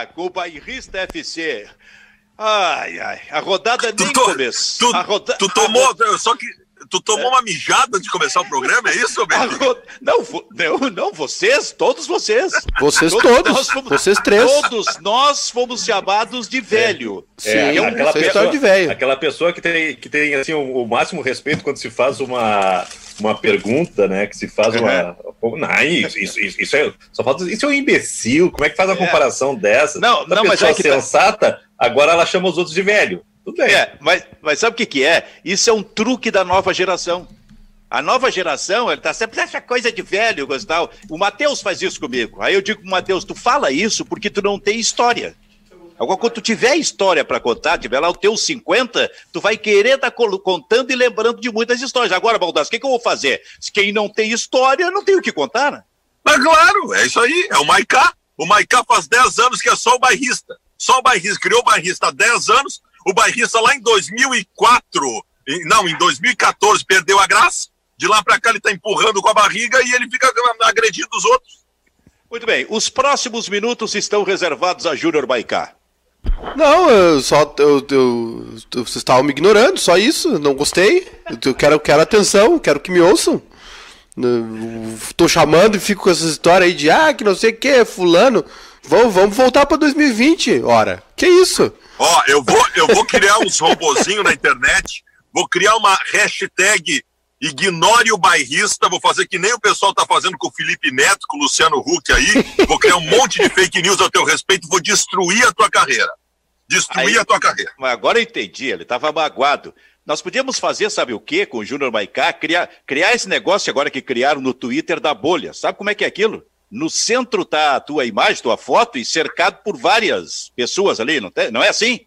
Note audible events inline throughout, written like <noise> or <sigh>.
Maicá com o Bairrista FC. Ai, ai, a rodada nem começou. Tu, roda... tu tomou, <laughs> só que Tu tomou é. uma mijada de começar o programa, é isso, Beto? Não, não, não, vocês, todos vocês. Vocês todos, todos fomos, vocês três. Todos nós fomos chamados de velho. É, Sim, é, aquela pessoa, de velho. Aquela pessoa que tem, que tem assim, o, o, máximo respeito quando se faz uma, uma pergunta, né? Que se faz uma. Uhum. Não, isso, isso, isso, isso, é. Só falta. Isso é um imbecil. Como é que faz uma é. comparação dessa? Não, não, mas é que tá- sensata, tá... agora ela chama os outros de velho. Tudo bem. É, mas, mas sabe o que, que é? Isso é um truque da nova geração. A nova geração, ele tá sempre essa coisa de velho, Gustavo. O Matheus faz isso comigo. Aí eu digo pro Matheus, tu fala isso porque tu não tem história. Agora, quando tu tiver história para contar, tiver lá o teu 50, tu vai querer estar tá contando e lembrando de muitas histórias. Agora, Baldasso, o que, que, eu vou fazer? Quem não tem história, não tem o que contar, né? Mas claro, é isso aí, é o Maicá. O Maicá faz 10 anos que é só o bairrista. Só o bairrista, criou o bairrista há 10 anos, o bairrista lá em 2004, não, em 2014 perdeu a graça. De lá para cá ele está empurrando com a barriga e ele fica agredindo os outros. Muito bem, os próximos minutos estão reservados a Júnior Baicá. Não, eu só eu, eu, eu, vocês estavam me ignorando, só isso. Não gostei. Eu quero, quero atenção, quero que me ouçam. Tô chamando e fico com essas histórias aí de ah, que não sei o que, fulano. Vamos, vamos voltar para 2020, ora. Que isso? Ó, eu vou, eu vou criar uns robozinhos na internet, vou criar uma hashtag ignore o bairrista, vou fazer que nem o pessoal tá fazendo com o Felipe Neto, com o Luciano Huck aí, vou criar um monte de fake news a teu respeito, vou destruir a tua carreira. Destruir aí, a tua carreira. Mas agora eu entendi, ele tava magoado. Nós podíamos fazer, sabe o quê, com o Júnior Maicá? Criar, criar esse negócio agora que criaram no Twitter da bolha. Sabe como é que é aquilo? no centro tá a tua imagem, tua foto, e cercado por várias pessoas ali, não, tem, não é assim?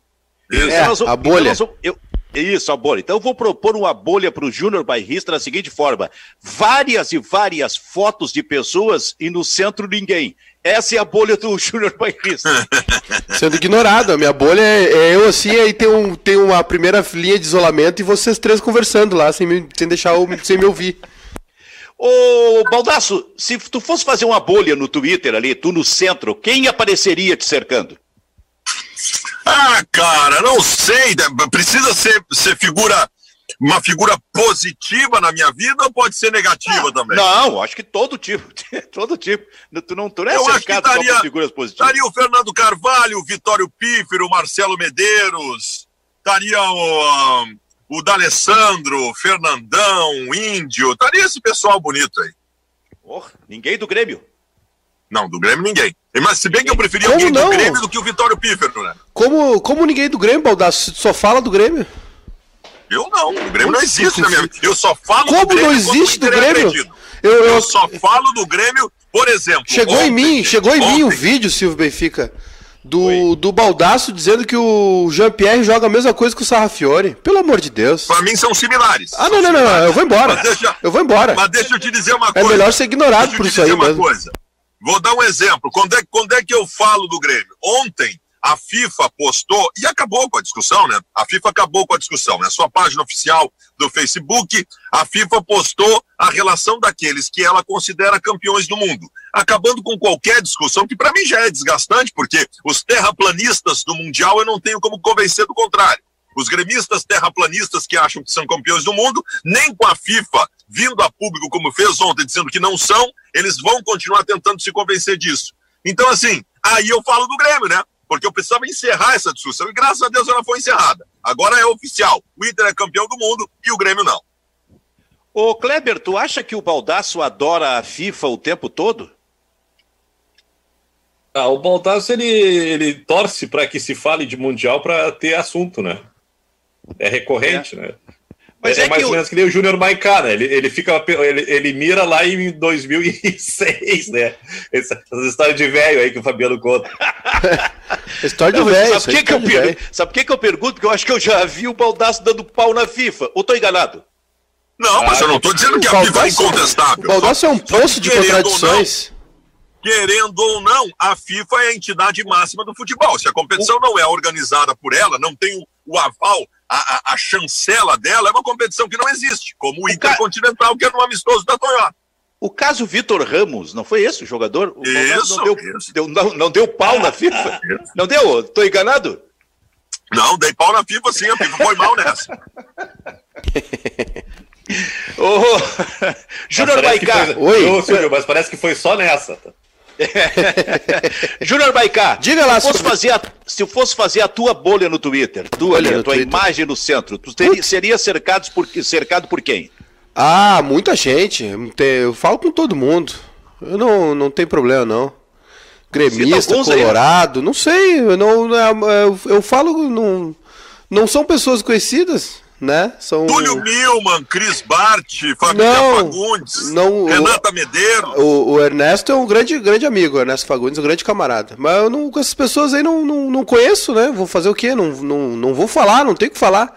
Isso, é, então, a bolha. Então eu, isso, a bolha. Então eu vou propor uma bolha para o Júnior Bairrista da seguinte forma: várias e várias fotos de pessoas e no centro ninguém. Essa é a bolha do <laughs> Júnior Bairrista. <laughs> Sendo ignorado, a minha bolha é, é, eu assim, aí tem, um, tem uma primeira linha de isolamento e vocês três conversando lá, sem, me, sem deixar sem me ouvir. Ô, Baldaço, se tu fosse fazer uma bolha no Twitter ali, tu no centro, quem apareceria te cercando? Ah, cara, não sei. Né? Precisa ser, ser figura, uma figura positiva na minha vida ou pode ser negativa ah, também? Não, acho que todo tipo. <laughs> todo tipo. Tu não, tu não é Eu acho que daria, figuras positivas. Estaria o Fernando Carvalho, o Vitório Pífero, o Marcelo Medeiros, estaria o. Um, o D'Alessandro, Fernandão, o Índio, estaria esse pessoal bonito aí. Oh, ninguém do Grêmio. Não, do Grêmio ninguém. Mas se bem que eu preferia como alguém não? do Grêmio do que o Vitório Pífero, né? Como, como ninguém do Grêmio, Baldassi? Só fala do Grêmio? Eu não, o Grêmio não existe na minha. Eu só falo como do Grêmio. Como não existe do Grêmio? Eu, eu... eu, só falo do Grêmio, por exemplo. Chegou ontem, em mim, chegou ontem. em mim o vídeo, Silvio Benfica do, do Baldaço dizendo que o Jean-Pierre joga a mesma coisa que o Sarrafiore. Pelo amor de Deus. Pra mim são similares. Ah, não, não, não, eu vou embora. Deixa, eu vou embora. Mas deixa eu te dizer uma é coisa. É melhor ser ignorado por isso aí mesmo. Coisa. Vou dar um exemplo. Quando é, quando é que eu falo do Grêmio? Ontem, a FIFA postou, e acabou com a discussão, né? A FIFA acabou com a discussão. Na né? sua página oficial do Facebook, a FIFA postou a relação daqueles que ela considera campeões do mundo, acabando com qualquer discussão, que para mim já é desgastante, porque os terraplanistas do Mundial eu não tenho como convencer do contrário. Os gremistas terraplanistas que acham que são campeões do mundo, nem com a FIFA vindo a público como fez ontem, dizendo que não são, eles vão continuar tentando se convencer disso. Então, assim, aí eu falo do Grêmio, né? porque eu precisava encerrar essa discussão e graças a Deus ela foi encerrada. Agora é oficial. O Inter é campeão do mundo e o Grêmio não. Ô Kleber, tu acha que o Baldaço adora a FIFA o tempo todo? Ah, o Baldasso ele, ele torce para que se fale de mundial para ter assunto, né? É recorrente, é. né? Mas é, é mais ou menos que nem o Júnior Maicá, né? Ele, ele, fica, ele, ele mira lá em 2006, né? Essas histórias de velho aí que o Fabiano conta. <laughs> História de velho. Sabe por que, que, eu sabe que, que eu pergunto? Porque eu acho que eu já vi o Baldaço dando pau na FIFA. Ou tô enganado? Não, ah, mas eu não tô dizendo que a FIFA é incontestável. O Baldaço é um poço de contradições. querendo ou não, a FIFA é a entidade máxima do futebol. Se a competição não é organizada por ela, não tem o, o aval a, a, a, chancela dela é uma competição que não existe, como o, Intercontinental, que é no amistoso da Toyota. O caso Vitor Ramos, não foi esse o jogador? O isso, não deu, isso. Deu, não, não, deu pau na FIFA? <laughs> Não deu? Estou enganado? Não, dei pau na FIFA sim, a FIFA foi mal nessa. <laughs> Ô, Júnior Baicá. Oi. Ô, Silvio, mas parece que foi só nessa. <laughs> Júnior Baicá, diga lá se fosse, fazer a, se fosse fazer a tua bolha no Twitter, tu ali, a tua Twitter. imagem no centro, tu teria, seria cercado por, cercado por quem? Ah, muita gente. Eu falo com todo mundo. Eu não, não tem problema, não. Gremista, colorado, aí. não sei. Eu, não, eu, eu falo, não, não são pessoas conhecidas né? São... Túlio Milman, Cris Bart, Família não, Fagundes, não, Renata o, Medeiros. O, o, Ernesto é um grande, grande amigo, o Ernesto Fagundes é um grande camarada. Mas eu não, com essas pessoas aí não, não, não conheço, né? Vou fazer o quê? Não, não, não vou falar, não tenho o que falar.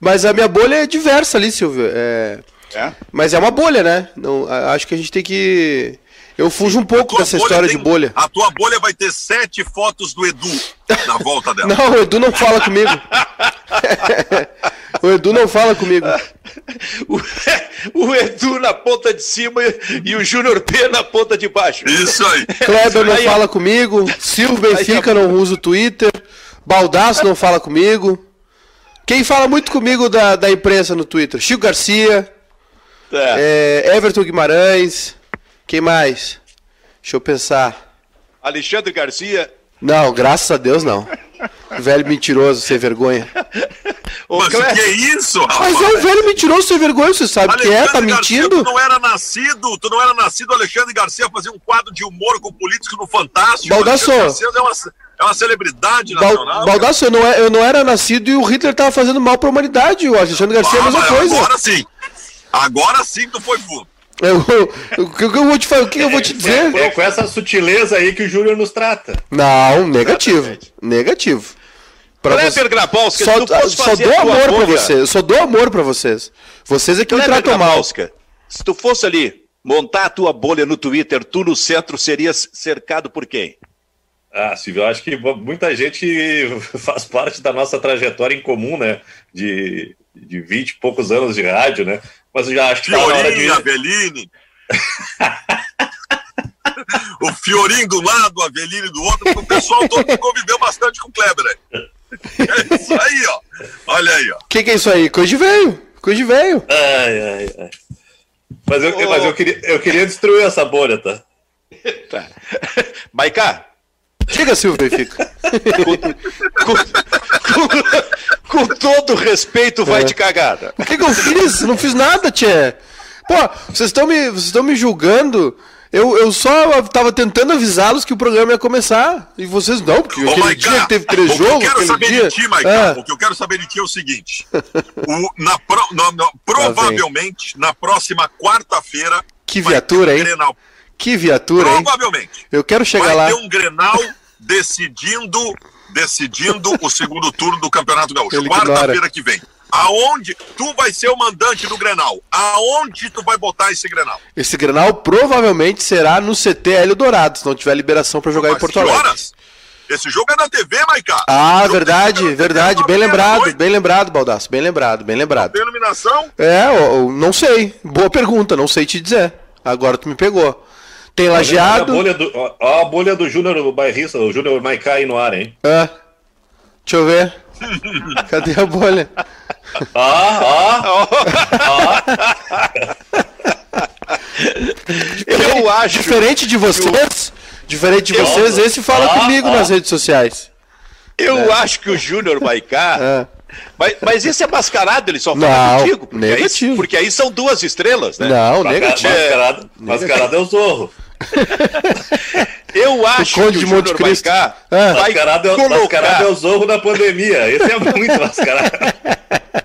Mas a minha bolha é diversa ali, Silvio. É... é? Mas é uma bolha, né? Não, acho que a gente tem que. Eu fujo um pouco dessa história tem, de bolha. A tua bolha vai ter sete fotos do Edu na volta dela. <laughs> não, o Edu não fala comigo. <laughs> O Edu não fala comigo. <laughs> O, o Edu na ponta de cima e o Júnior P na ponta de baixo. Isso aí. Kleber não aí, fala comigo. Silvio Benfica não usa o Twitter. Baldaço não fala comigo. Quem fala muito comigo da, da imprensa no Twitter? Chico Garcia. É. É, Everton Guimarães. Quem mais? Deixa eu pensar. Alexandre Garcia. Não, graças a Deus não. Velho mentiroso, sem vergonha. <laughs> Mas o que é isso, rapaz? Mas é um velho mentiroso sem vergonha, você sabe Alexandre que é, tá mentindo? Garcia, tu não era nascido, tu não era nascido, Alexandre Garcia fazia um quadro de humor com políticos no Fantástico. Baldasso. É uma, é uma celebridade nacional. Baldasso, eu não, é, eu não era nascido e o Hitler tava fazendo mal pra humanidade. O Alexandre Garcia ah, é a mesma coisa. Agora sim. Agora sim tu foi fundo. Eu, o que eu vou te falar, o que eu vou te dizer? É, é, com essa sutileza aí que o Júnior nos trata. Não, negativo. Exatamente. Negativo. Pra Kleber Grabowska, só, só dou amor para vocês. Só dou amor para vocês. Vocês é que Kleber me tratam mal. Se tu fosse ali montar a tua bolha no Twitter, tu no centro serias cercado por quem? Ah, Silvio, eu acho que muita gente <laughs> faz parte da nossa trajetória em comum, né? De, de 20 e poucos anos de rádio, né? Mas eu já acho que. Fiorinho, tá hora de... Aveline. <laughs> o Fiorinho do lado, a Aveline do outro, o pessoal todo conviveu bastante com o Kleber. Né? É isso aí, ó. Olha aí, ó. O que, que é isso aí? Coisa de velho. Coisa de velho. Ai, ai, ai. Mas, eu, oh. mas eu, queria, eu queria destruir essa bolha, tá? tá. Maiká. Diga, Silvio Benfica. com, com, com, com, todo respeito, vai é. de cagada. O que, que eu fiz? Não fiz nada, Tchê. Pô, vocês estão me, vocês me julgando eu, eu só tava tentando avisá-los que o programa ia começar. E vocês não, porque oh, aquele dia teve três jogos. O que eu quero saber dia... de ti, Maiká, é. o que eu quero saber de ti é o seguinte: o, na pro, provavelmente, na próxima quarta-feira. Que viatura, hein? Grenal. Que viatura, hein? Provavelmente. Eu quero chegar vai lá. Vai ter um Grenal decidindo, decidindo o segundo turno do Campeonato Gaúcho. Quarta-feira que vem. Aonde tu vai ser o mandante do Grenal? Aonde tu vai botar esse Grenal? Esse Grenal provavelmente será no CT Hélio Dourado, se não tiver liberação para jogar Mas em Porto Alegre. Horas? Esse jogo é na TV, Maiká. Ah, verdade, verdade. Bem lembrado, bem lembrado, Baldaço. Bem lembrado, bem lembrado. Tem iluminação? É, eu, eu não sei. Boa pergunta, não sei te dizer. Agora tu me pegou. Tem lajeado. Olha a bolha do, ó, a bolha do Júnior Bairrista, o Júnior Maiká aí no ar, hein? É. Deixa eu ver. <laughs> Cadê a bolha? Ó, ó, ó. Eu acho. Diferente de vocês, diferente de vocês, esse fala comigo nas redes sociais. Eu é. acho que o Júnior Maicá. É. Mas, mas esse é mascarado, ele só fala não, contigo. Porque negativo. Aí, porque aí são duas estrelas, né? Não, negativo. Mascarado, mascarado é o Zorro. <laughs> Eu acho que o Júnior Maicá ah. vai mascarado, é, colocar... mascarado é o Zorro da pandemia. Esse é muito mascarado. <laughs>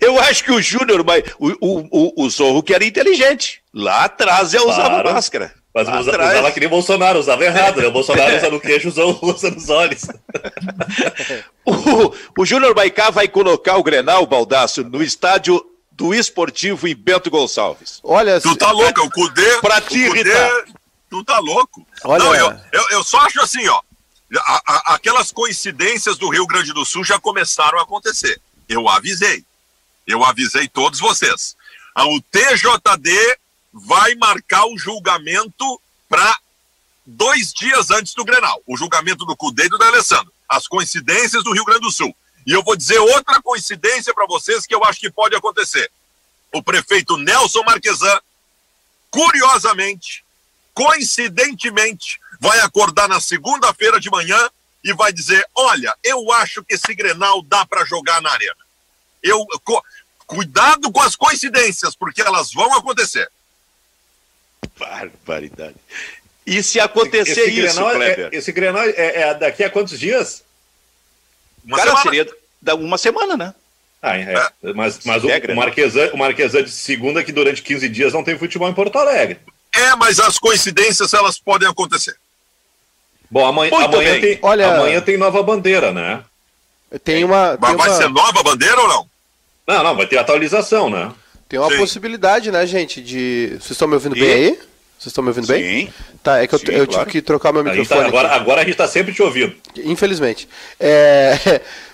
Eu acho que o Júnior, o, o, o, o Zorro que era inteligente. Lá atrás já usava claro. máscara. Mas usa, usava que nem o Bolsonaro, usava errado, né? O Bolsonaro usa no <laughs> queixo, usa, usa nos olhos. <laughs> o o Júnior Baicá vai colocar o Grenal, Baldaço, no estádio do Esportivo em Bento Gonçalves. Olha, tu tá louco, o Cudê. Pra te irritar. Tu tá louco. Olha... Não, eu, eu, eu só acho assim, ó. A, a, aquelas coincidências do Rio Grande do Sul já começaram a acontecer. Eu avisei. Eu avisei todos vocês. O TJD vai marcar o julgamento para dois dias antes do Grenal. O julgamento do Cudê e do Alessandro. As coincidências do Rio Grande do Sul. E eu vou dizer outra coincidência para vocês que eu acho que pode acontecer. O prefeito Nelson Marquesan, curiosamente, coincidentemente, vai acordar na segunda-feira de manhã e vai dizer: Olha, eu acho que esse Grenal dá para jogar na arena. Eu, co, cuidado com as coincidências, porque elas vão acontecer. Barbaridade. E se acontecer esse isso, Grenal, é- Kleber? É, esse Grenal é, é, daqui a quantos dias? Uma Cara, semana. seria da uma semana, né? Ah, é. é. Mas, mas o, o, Marquesan, o Marquesan de segunda que durante 15 dias não tem futebol em Porto Alegre. É, mas as coincidências elas podem acontecer. Bom, amanhã, amanhã, tem, Olha... amanhã tem nova bandeira, né? Tem uma. Mas vai uma... ser nova bandeira ou não? Não, não, vai ter atualização, né? Tem uma Sim. possibilidade, né, gente, de. Vocês estão me ouvindo e... bem aí? Vocês estão me ouvindo Sim. bem? Tá, é que Sim, eu, eu claro. tive que trocar meu tá- microfone. Tá, agora, agora a gente está sempre te ouvindo. Infelizmente. É, <laughs>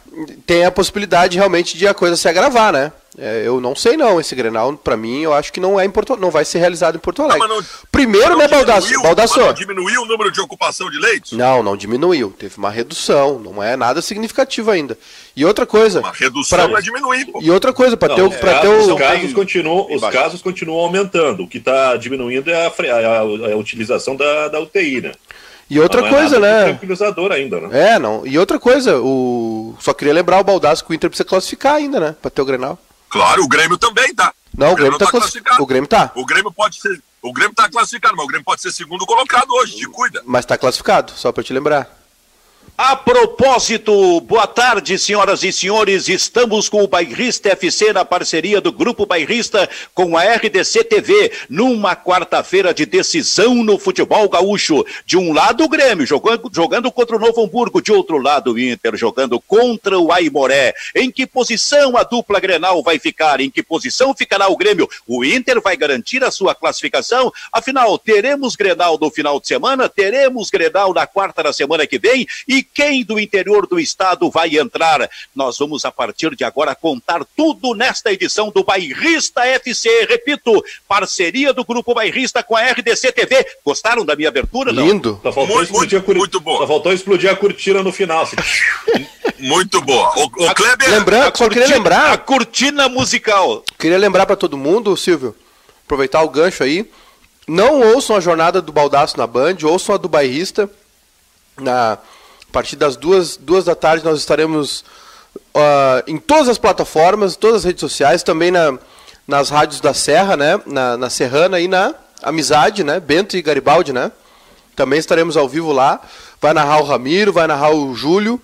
tem a possibilidade realmente de a coisa se agravar, né? É, eu não sei não, esse Grenal, para mim, eu acho que não é em Porto, não vai ser realizado em Porto Alegre. Não, não, Primeiro, né, Baldasso? Baldasso. Não diminuiu o número de ocupação de leitos? Não, não diminuiu. Teve uma redução, não é nada significativo ainda. E outra coisa. Uma redução pra... vai diminuir, pô. E outra coisa, para ter o. Pra ter o... Os, casos continuam, os casos continuam aumentando. O que está diminuindo é a, a, a, a utilização da, da UTI, né? E outra não é coisa, é né? Tranquilizador ainda, né? É, não. E outra coisa, o só queria lembrar o Baldasso que o Inter precisa classificar ainda, né? Para ter o Grenal. Claro, o Grêmio também tá. Não, o, o Grêmio, Grêmio tá, tá classificado. O Grêmio tá. O Grêmio pode ser. O Grêmio tá classificado, mas o Grêmio pode ser segundo colocado hoje, te cuida. Mas tá classificado, só para te lembrar. A propósito, boa tarde, senhoras e senhores. Estamos com o Bairrista FC na parceria do Grupo Bairrista com a RDC TV, numa quarta-feira de decisão no futebol gaúcho. De um lado, o Grêmio jogando, jogando contra o Novo Hamburgo, de outro lado, o Inter jogando contra o Aimoré. Em que posição a dupla Grenal vai ficar? Em que posição ficará o Grêmio? O Inter vai garantir a sua classificação? Afinal, teremos Grenal no final de semana? Teremos Grenal na quarta da semana que vem? E quem do interior do estado vai entrar. Nós vamos, a partir de agora, contar tudo nesta edição do Bairrista FC. Repito, parceria do Grupo Bairrista com a RDC TV. Gostaram da minha abertura? Não? Lindo. Só faltou, muito, explodir, muito, a muito boa. Só faltou explodir a cortina no final. Assim. <laughs> muito boa. O, o Kleber... Lembrando, só queria lembrar... A cortina musical. Queria lembrar para todo mundo, Silvio, aproveitar o gancho aí, não ouçam a jornada do Baldaço na Band, ouçam a do Bairrista na partir das duas, duas da tarde nós estaremos uh, em todas as plataformas, todas as redes sociais, também na, nas rádios da Serra, né? Na, na Serrana e na Amizade, né? Bento e Garibaldi, né? Também estaremos ao vivo lá. Vai narrar o Ramiro, vai narrar o Júlio,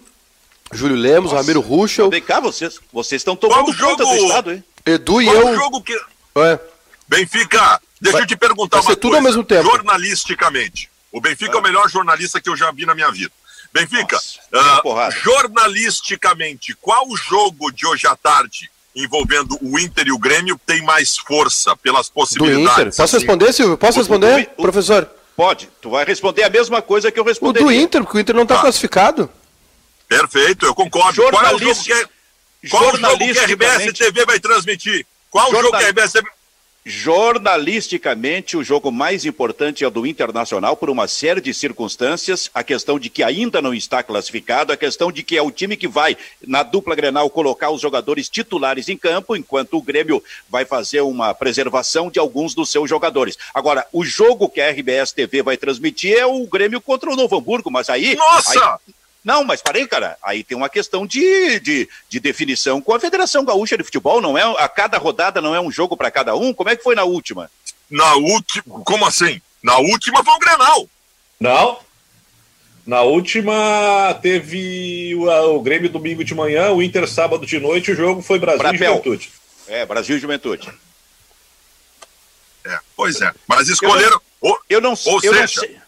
Júlio Lemos, Nossa. Ramiro Ruschel. Vem cá, vocês, vocês estão tomando jogo, conta do estado, hein? Edu e Qual eu. jogo que... É. Benfica, deixa vai, eu te perguntar uma coisa. tudo ao mesmo tempo. Jornalisticamente. O Benfica é. é o melhor jornalista que eu já vi na minha vida. Benfica, Nossa, uh, jornalisticamente, qual jogo de hoje à tarde envolvendo o Inter e o Grêmio tem mais força pelas possibilidades? Do Inter. Posso responder, Silvio? Posso responder, o, o, professor? Pode. Tu vai responder a mesma coisa que eu respondi. O do Inter, porque o Inter não está tá. classificado. Perfeito, eu concordo. Qual é o jogo que, é, qual o jogo que a RBS TV vai transmitir? Qual o jogo que a RBS TV Jornalisticamente, o jogo mais importante é o do Internacional por uma série de circunstâncias. A questão de que ainda não está classificado, a questão de que é o time que vai, na dupla Grenal, colocar os jogadores titulares em campo, enquanto o Grêmio vai fazer uma preservação de alguns dos seus jogadores. Agora, o jogo que a RBS TV vai transmitir é o Grêmio contra o Novo Hamburgo, mas aí. Nossa! Aí... Não, mas parei, cara. Aí tem uma questão de, de, de, definição com a Federação Gaúcha de Futebol. Não é a cada rodada não é um jogo para cada um. Como é que foi na última? Na última, como assim? Na última foi o Grenal. Não. Na última teve o, o, Grêmio domingo de manhã, o Inter sábado de noite. O jogo foi Brasil Brapel. e Juventude. É, Brasil e Juventude. É, pois é. Mas escolheram. Eu não, eu não, ou eu seja, não sei.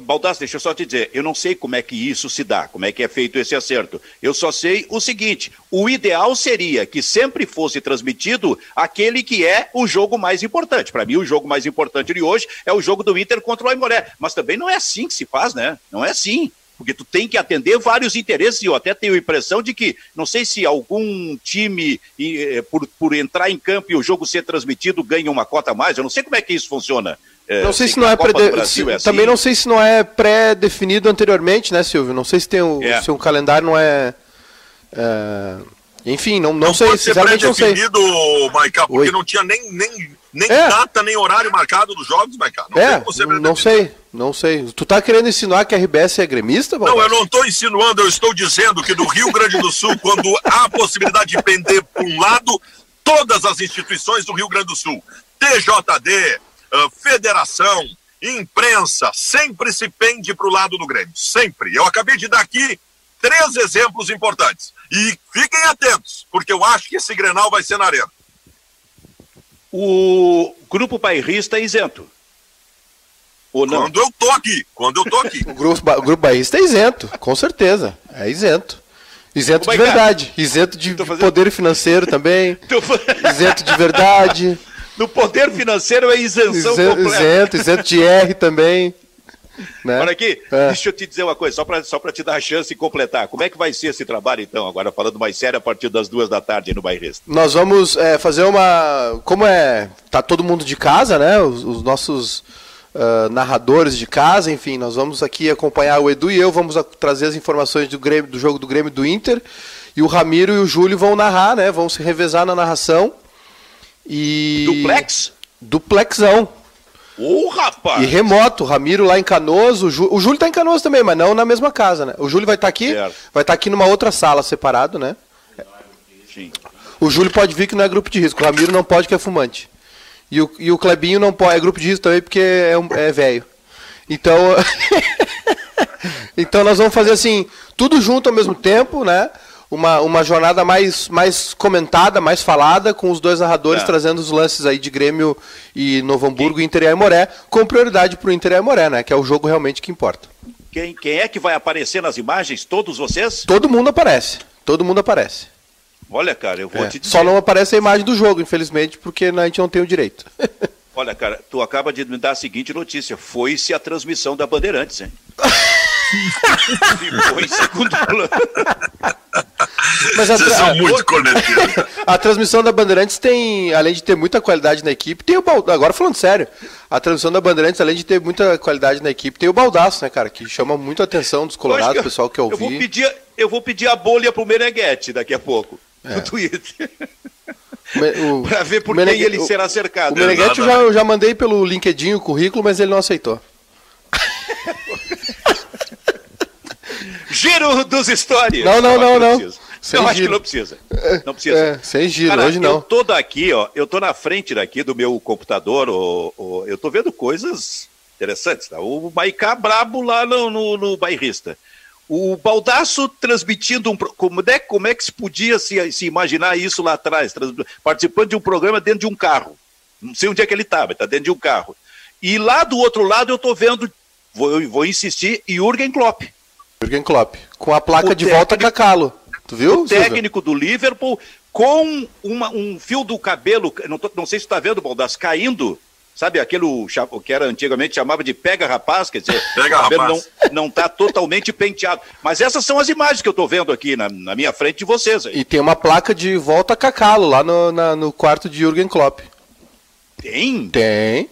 Baldasso, deixa eu só te dizer, eu não sei como é que isso se dá, como é que é feito esse acerto. Eu só sei o seguinte: o ideal seria que sempre fosse transmitido aquele que é o jogo mais importante. Para mim, o jogo mais importante de hoje é o jogo do Inter contra o Aimoré. Mas também não é assim que se faz, né? Não é assim. porque tu tem que atender vários interesses, e eu até tenho a impressão de que, não sei se algum time, eh, por, por entrar em campo e o jogo ser transmitido, ganha uma cota a mais, eu não sei como é que isso funciona. É, não sei se não é, pré se, é assim. Também não sei se não é pré-definido anteriormente, né, Silvio? Não sei se tem o, é. se o calendário não é. é... Enfim, não, não, não sei, sinceramente não sei. definido, Maiká, porque Oi. não tinha nem, nem, nem é. data, nem horário marcado dos jogos, Maiká. Não, é, não sei, não sei. Tu tá querendo insinuar que a RBS é gremista, Não, eu não estou insinuando, eu estou dizendo que do Rio Grande do Sul, quando há a possibilidade de pender para um lado, todas as instituições do Rio Grande do Sul, TJD, uh, federação, imprensa, sempre se pende para o lado do Grêmio. Sempre. Eu acabei de dar aqui três exemplos importantes. E fiquem atentos, porque eu acho que esse Grenal vai ser na arena. O grupo bairrista é isento. Ou não? Quando eu tô aqui, quando eu tô aqui. <laughs> o, grupo, o grupo bairrista é isento, com certeza. É isento. Isento de verdade. Isento de poder financeiro também. <laughs> isento de verdade. <laughs> No poder financeiro é isenção isento, completa. Isento, isento de R também. Né? Olha aqui, é. deixa eu te dizer uma coisa, só para só te dar a chance de completar. Como é que vai ser esse trabalho, então, agora falando mais sério, a partir das duas da tarde no Bairrista? Nós vamos é, fazer uma. Como é. Tá todo mundo de casa, né? Os, os nossos uh, narradores de casa, enfim, nós vamos aqui acompanhar o Edu e eu, vamos trazer as informações do, Grêmio, do jogo do Grêmio do Inter. E o Ramiro e o Júlio vão narrar, né? Vão se revezar na narração. E... Duplex? Duplexão. Ô, oh, rapaz! E remoto, Ramiro lá em Canoas, o, Jú... o Júlio tá em Canoas também, mas não na mesma casa, né? O Júlio vai estar tá aqui, certo. vai estar tá aqui numa outra sala separado, né? Sim. O Júlio pode vir que não é grupo de risco, o Ramiro não pode que é fumante. E o, e o Clebinho não pode, é grupo de risco também porque é, um, é velho. Então, <laughs> então nós vamos fazer assim, tudo junto ao mesmo tempo, né? Uma, uma jornada mais, mais comentada, mais falada, com os dois narradores é. trazendo os lances aí de Grêmio e Novo Hamburgo, quem? Inter e Aimoré, com prioridade para o Inter e Aimoré, né? Que é o jogo realmente que importa. Quem, quem é que vai aparecer nas imagens? Todos vocês? Todo mundo aparece. Todo mundo aparece. Olha, cara, eu vou é. te dizer. Só não aparece a imagem do jogo, infelizmente, porque a gente não tem o direito. Olha, cara, tu acaba de me dar a seguinte notícia: foi-se a transmissão da Bandeirantes, hein? <laughs> Ficou em segundo plano. Mas a, tra... muito <laughs> a transmissão da Bandeirantes tem, além de ter muita qualidade na equipe, tem o agora falando sério, a transmissão da Bandeirantes, além de ter muita qualidade na equipe, tem o baldaço, né, cara, que chama muito a atenção dos colorados, pessoal que eu, eu vou pedir, eu vou pedir a bolha pro Meneghete daqui a pouco, é. no Twitter. <laughs> para ver por quem ele será cercado. O Meneghetti eu já, eu já mandei pelo LinkedIn o currículo, mas ele não aceitou. <laughs> Giro dos histórias. Não, não, não, não. não. Sem acho que não precisa. Não precisa. É, sem giro, Cara, hoje não. Eu tô daqui, ó. Eu tô na frente daqui do meu computador, ó, ó eu tô vendo coisas interessantes. Tá? O Maicá brabo lá no, no, no bairrista. O Baldaço transmitindo um. Como é, como é que se podia se, se imaginar isso lá atrás? Participando de um programa dentro de um carro. Não sei onde é que ele estava, está dentro de um carro. E lá do outro lado eu estou vendo, vou, vou insistir, Jürgen Klopp. Jürgen Klopp, com a placa o de técnico, volta Cacalo. Tu viu? O técnico do Liverpool com uma, um fio do cabelo, não, tô, não sei se está vendo, Baldasso, caindo sabe aquele que era antigamente chamava de pega rapaz, quer dizer, <laughs> pega o cabelo rapaz. não não está totalmente penteado. Mas essas são as imagens que eu estou vendo aqui na, na, minha frente de vocês. Aí. E tem uma placa de volta cacalo lá no, na, no quarto de Jürgen Klopp. Tem? Tem.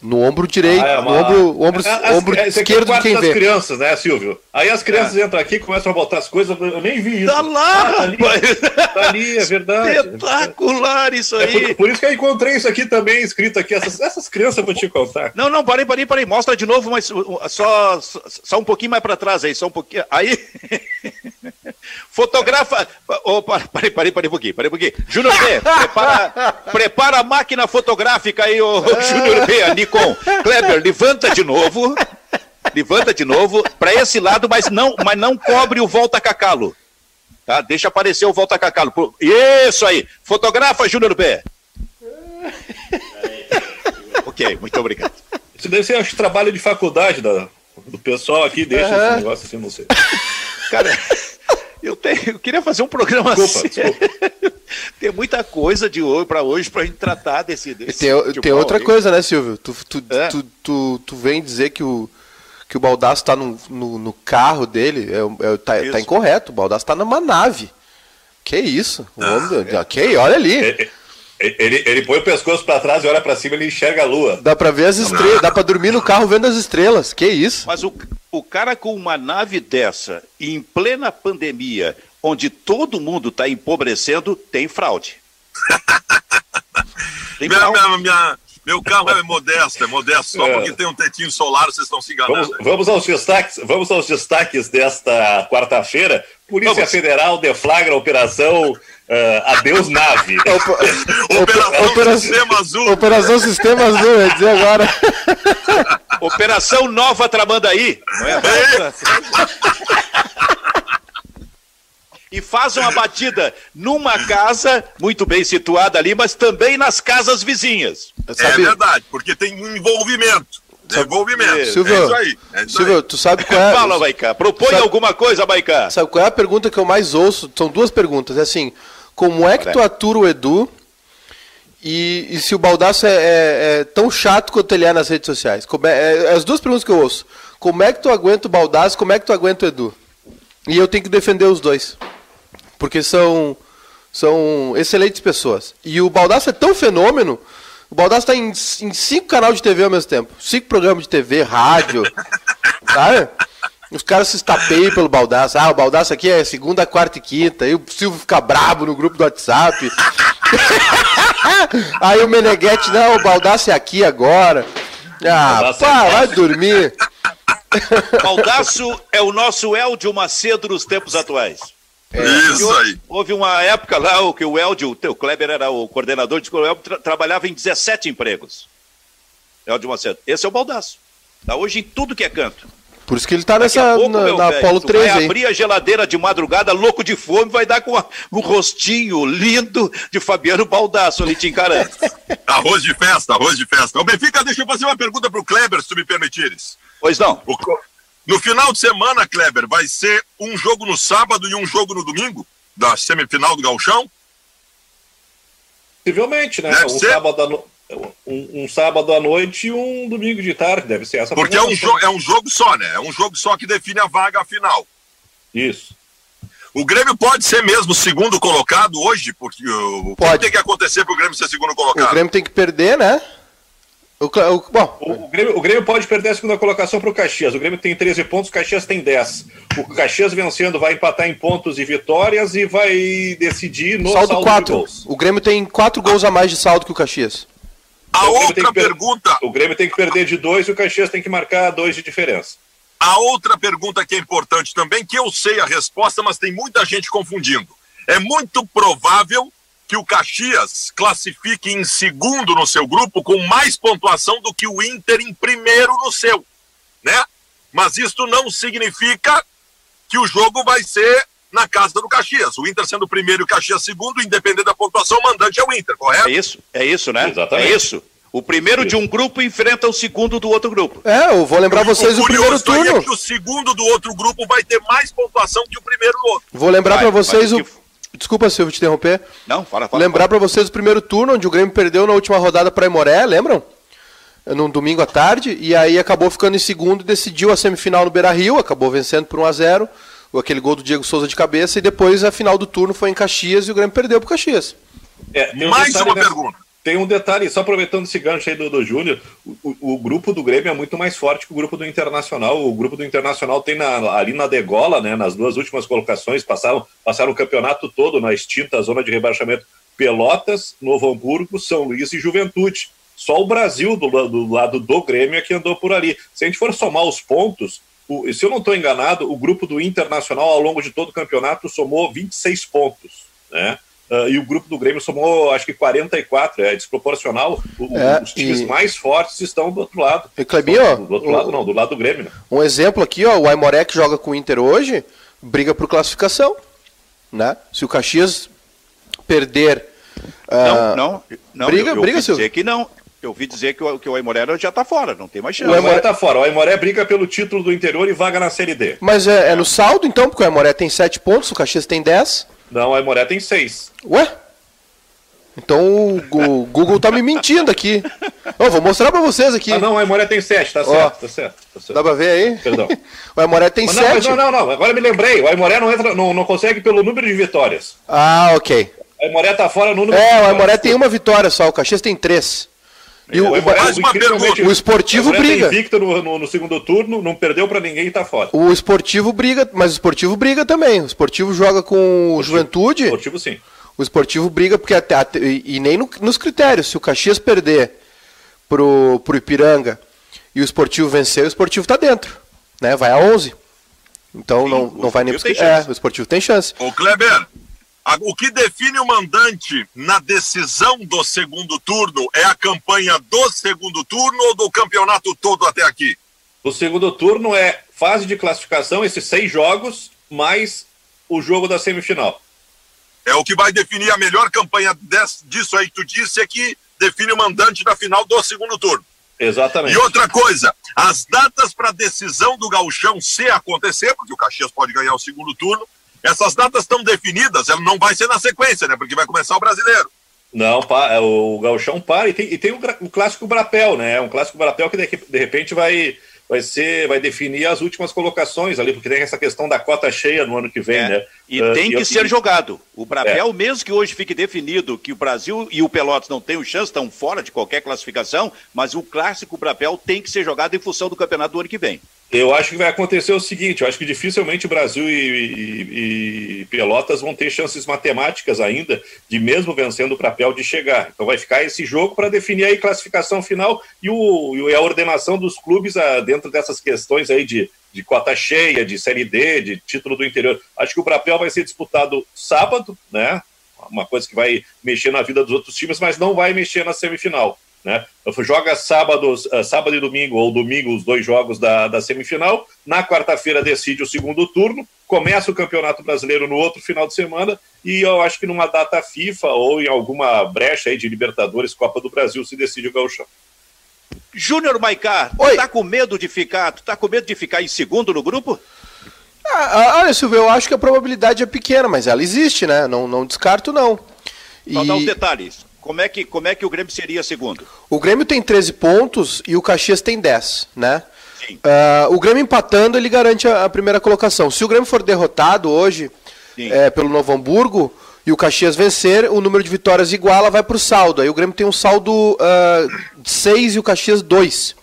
No ombro direito, ah, é uma... no ombro, ombro, as, ombro é, esquerdo de quem das vê. crianças, né, Silvio? Aí as crianças é. entram aqui e começam a botar as coisas, eu nem vi isso. Tá lá, ah, tá, ali, tá ali, é verdade. Espetacular isso é aí. Por, por, isso que eu encontrei isso aqui também, escrito aqui, essas, essas crianças eu vou te contar. Não, não, parei, parei, parei, mostra de novo, mas só, só um pouquinho mais para trás aí, só um pouquinho, aí... <laughs> Fotografa. Oh, parei, parei, parei um pouquinho, parei um pouquinho. Júnior B, prepara, prepara a máquina fotográfica aí, ô <laughs> Júnior B, a Nikon. Kleber, levanta de novo. Levanta de novo para esse lado, mas não, mas não cobre o volta cacalo. Tá? Deixa aparecer o volta cacalo. Isso aí. Fotografa, Júnior B. ok, muito obrigado. Isso deve ser acho, trabalho de faculdade da, do pessoal aqui, deixa uhum. esse negócio assim, não sei. Cara, eu, tenho, eu queria fazer um programa desculpa, assim. Desculpa. <laughs> tem muita coisa de hoje para hoje para a gente tratar desse. desse tem, tem outra aí. coisa, né, Silvio? Tu, tu, é. tu, tu, tu, vem dizer que o, que o Baldasso tá no, no, no carro dele, é, é, tá, tá, incorreto. O Baldasso tá numa nave. Que isso? O ah, homem, é. Ok, olha ali. É, é, ele, ele põe o pescoço para trás e olha para cima e ele enxerga a lua. Dá para ver as estrelas, dá para dormir no carro vendo as estrelas. Que isso? Mas o, o cara com uma nave dessa, em plena pandemia, onde todo mundo está empobrecendo, tem fraude. <laughs> tem fraude. Minha, minha, minha, meu carro é modesto, é modesto, só é. porque tem um tetinho solar, vocês estão se enganando. Vamos, vamos aos destaques, vamos aos destaques desta quarta-feira. Polícia vamos. Federal deflagra a operação uh, Adeus Nave. <laughs> operação, operação Sistema Azul. Operação Sistema Azul, ia dizer agora. <laughs> Operação Nova Tramandaí. Não é? é e faz uma batida numa casa muito bem situada ali, mas também nas casas vizinhas. É verdade, porque tem um envolvimento. Envolvimento. Silvio, é isso aí. É isso Silvio, aí. tu sabe qual é. Fala, Maicá. Propõe sabe, alguma coisa, Maicá. Sabe qual é a pergunta que eu mais ouço? São duas perguntas. É assim: como é que tu atura o Edu e, e se o Baldaço é, é, é, tão chato quanto ele é nas redes sociais? É, é, as duas perguntas que eu ouço. Como é que tu aguenta o Baldaço? Como é que tu aguenta o Edu? E eu tenho que defender os dois porque são, são excelentes pessoas. E o Baldaço é tão fenômeno. O Baldaço está em, em cinco canais de TV ao mesmo tempo. Cinco programas de TV, rádio. <laughs> sabe? Os caras se estapeiam pelo Baldaço. Ah, o Baldaço aqui é segunda, quarta e quinta. Aí o Silvio fica brabo no grupo do WhatsApp. <laughs> Aí o Meneghete, não, o Baldaço é aqui agora. Ah, pá, vai dormir. <laughs> Baldaço é o nosso Eldio Macedo nos tempos atuais. É, Isso aí. Houve uma época lá o que o Eldio, o Kleber era o coordenador de escola, tra trabalhava em 17 empregos. Eldio Macedo. Esse é o baldaço. Tá hoje em tudo que é canto. Por isso que ele tá nessa pouco, na, na velho, Apolo 13. Vai abrir a geladeira de madrugada, louco de fome, vai dar com o um rostinho lindo de Fabiano Baldasso ali te encarando. <laughs> arroz de festa, arroz de festa. O Benfica, deixa eu fazer uma pergunta pro Kleber, se tu me permitires. Pois não. O, no final de semana, Kleber, vai ser um jogo no sábado e um jogo no domingo da semifinal do Galchão? Possivelmente, né? um sábado, no... um, um, sábado à noite e um domingo de tarde, deve ser essa. Porque é um, é um jogo só, né? É um jogo só que define a vaga final. Isso. O Grêmio pode ser mesmo segundo colocado hoje, porque o pode. que tem que acontecer para o Grêmio ser segundo colocado? O Grêmio tem que perder, né? O, o, bom, o, o, Grêmio, o, Grêmio, pode perder a segunda colocação para o Caxias. O Grêmio tem 13 pontos, o Caxias tem 10. O Caxias vencendo vai empatar em pontos e vitórias e vai decidir no saldo, saldo 4. O Grêmio tem 4 gols a mais de saldo que o Caxias. A então, outra pergunta. O Grêmio tem que perder de 2 e o Caxias tem que marcar 2 de diferença. A outra pergunta que é importante também, que eu sei a resposta, mas tem muita gente confundindo. É muito provável que o Caxias classifique em segundo no seu grupo com mais pontuação do que o Inter em primeiro no seu, né? Mas isto não significa que o jogo vai ser na casa do Caxias. O Inter sendo o primeiro e o Caxias segundo, independente da pontuação, o mandante é o Inter, correto? É isso, é isso, né? Exatamente. É isso. O primeiro de um grupo enfrenta o segundo do outro grupo. É, eu vou lembrar vocês o, o primeiro é turno. É que o segundo do outro grupo vai ter mais pontuação que o primeiro do outro. Vou lembrar para vocês o, Desculpa, Silvio, te interromper. Não, fala, fala. Lembrar para vocês o primeiro turno, onde o Grêmio perdeu na última rodada para Imoré, lembram? Num domingo à tarde, e aí acabou ficando em segundo e decidiu a semifinal no Beira Rio, acabou vencendo por 1 a 0 aquele gol do Diego Souza de cabeça, e depois a final do turno foi em Caxias e o Grêmio perdeu pro Caxias. É, Mais uma pergunta. Tem um detalhe, só aproveitando esse gancho aí do, do Júnior, o, o, grupo do Grêmio é muito mais forte que o grupo do Internacional. O grupo do Internacional tem na, ali na degola, né, nas duas últimas colocações, passaram, passaram o campeonato todo na extinta zona de rebaixamento Pelotas, Novo Hamburgo, São Luís e Juventude. Só o Brasil do, do lado do Grêmio é que andou por ali. Se a gente for somar os pontos, o, se eu não estou enganado, o grupo do Internacional ao longo de todo o campeonato somou 26 pontos, né? Uh, e o grupo do Grêmio somou, acho que 44, é desproporcional. O, é, os times e... mais fortes estão do outro lado. E Clebinho, do outro lado, não, do lado do Grêmio. Né? Um exemplo aqui, ó, o Aimoré que joga com o Inter hoje, briga por classificação. Né? Se o Caxias perder. Uh, não, não, não. Briga, eu, eu briga, dizer que não. Eu ouvi dizer que o, que o Aimoré já está fora, não tem mais chance. O Aimoré está fora. O Aimoré briga pelo título do interior e vaga na Série D. Mas é, é no saldo, então, porque o Aimoré tem 7 pontos, o Caxias tem 10. Não, o Aimoré tem seis. Ué? Então o, o Google tá me mentindo aqui. Oh, vou mostrar pra vocês aqui. Ah, não, o Aimoré tem 7, tá, certo, tá certo, tá certo. Dá pra ver aí? Perdão. <laughs> o Aimoré tem 7. Não, não, não, não, agora me lembrei. O Aimoré não, entra, não, não consegue pelo número de vitórias. Ah, ok. O Aimoré tá fora no número É, o Aimoré tem uma vitória só, o Caxias tem três. E o, o, o, o esportivo o briga. Invicto no, no, no, segundo turno, não perdeu para ninguém e tá fora. O esportivo briga, mas o esportivo briga também. O esportivo joga com o Juventude. O esportivo sim. O esportivo briga porque até, até e nem no, nos critérios. Se o Caxias perder pro, pro Ipiranga e o esportivo vencer, o esportivo tá dentro. Né? Vai a 11. Então sim, não, não vai nem pro... É, o esportivo tem chance. Ô Kleber, o que define o mandante na decisão do segundo turno é a campanha do segundo turno ou do campeonato todo até aqui? O segundo turno é fase de classificação, esses seis jogos, mais o jogo da semifinal. É o que vai definir a melhor campanha desse, disso aí que tu disse, é que define o mandante da final do segundo turno. Exatamente. E outra coisa, as datas para decisão do gauchão se acontecer, porque o Caxias pode ganhar o segundo turno, essas datas estão definidas, ela não vai ser na sequência, né? Porque vai começar o brasileiro. Não, é, o Gauchão para e tem, e tem o, o, clássico Brapel, né? Um clássico Brapel que de, de repente vai, vai ser, vai definir as últimas colocações ali, porque tem essa questão da cota cheia no ano que vem, é, né? E uh, tem que ser jogado. O Brapel, é. mesmo que hoje fique definido que o Brasil e o Pelotas não têm chance, estão fora de qualquer classificação, mas o clássico Brapel tem que ser jogado em função do campeonato do ano que vem. Eu acho que vai acontecer o seguinte: eu acho que dificilmente o Brasil e, e, e, Pelotas vão ter chances matemáticas ainda de, mesmo vencendo o papel, de chegar. Então vai ficar esse jogo para definir aí classificação final e, o, e a ordenação dos clubes a, dentro dessas questões aí de, de cota cheia, de Série D, de título do interior. Acho que o Brapel vai ser disputado sábado, né? Uma coisa que vai mexer na vida dos outros times, mas não vai mexer na semifinal. Né? Então, joga sábado, uh, sábado e domingo, ou domingo, os dois jogos da, da semifinal. Na quarta-feira decide o segundo turno. Começa o Campeonato Brasileiro no outro final de semana. E eu acho que numa data FIFA ou em alguma brecha aí de Libertadores, Copa do Brasil, se decide o Gauchão. Júnior Maicá, tu tá com medo de ficar, tu tá com medo de ficar em segundo no grupo? Ah, ah olha, Silvio, eu acho que a probabilidade é pequena, mas ela existe, né? Não, não descarto, não. Só e... dar os detalhes. Como é, que, como é que o Grêmio seria segundo? O Grêmio tem 13 pontos e o Caxias tem 10, né? Uh, o Grêmio empatando, ele garante a, a, primeira colocação. Se o Grêmio for derrotado hoje é, pelo Novo Hamburgo e o Caxias vencer, o número de vitórias iguala, vai para o saldo. Aí o Grêmio tem um saldo uh, de 6 e o Caxias 2.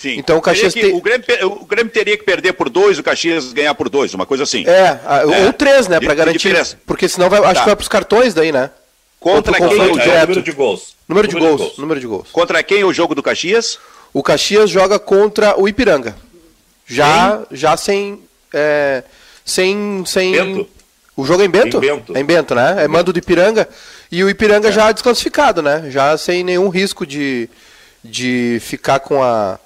Sim. Então o Caxias que, tem... o, Grêmio, o Grêmio teria que perder por dois, o Caxias ganhar por dois, uma coisa assim. É, é. ou três, né, para garantir. Porque senão vai, acho tá. que vai para os cartões daí, né? Contra quem o jogo? É, número de gols. Número, de, número gols, de gols. Número de gols. Contra quem o jogo do Caxias? O Caxias joga contra o Ipiranga. Já, já sem, é, sem, sem. O jogo é em Bento? Em Bento. É em Bento, né? É mando do Ipiranga. E o Ipiranga é. já desclassificado, né? Já sem nenhum risco de, de ficar com a.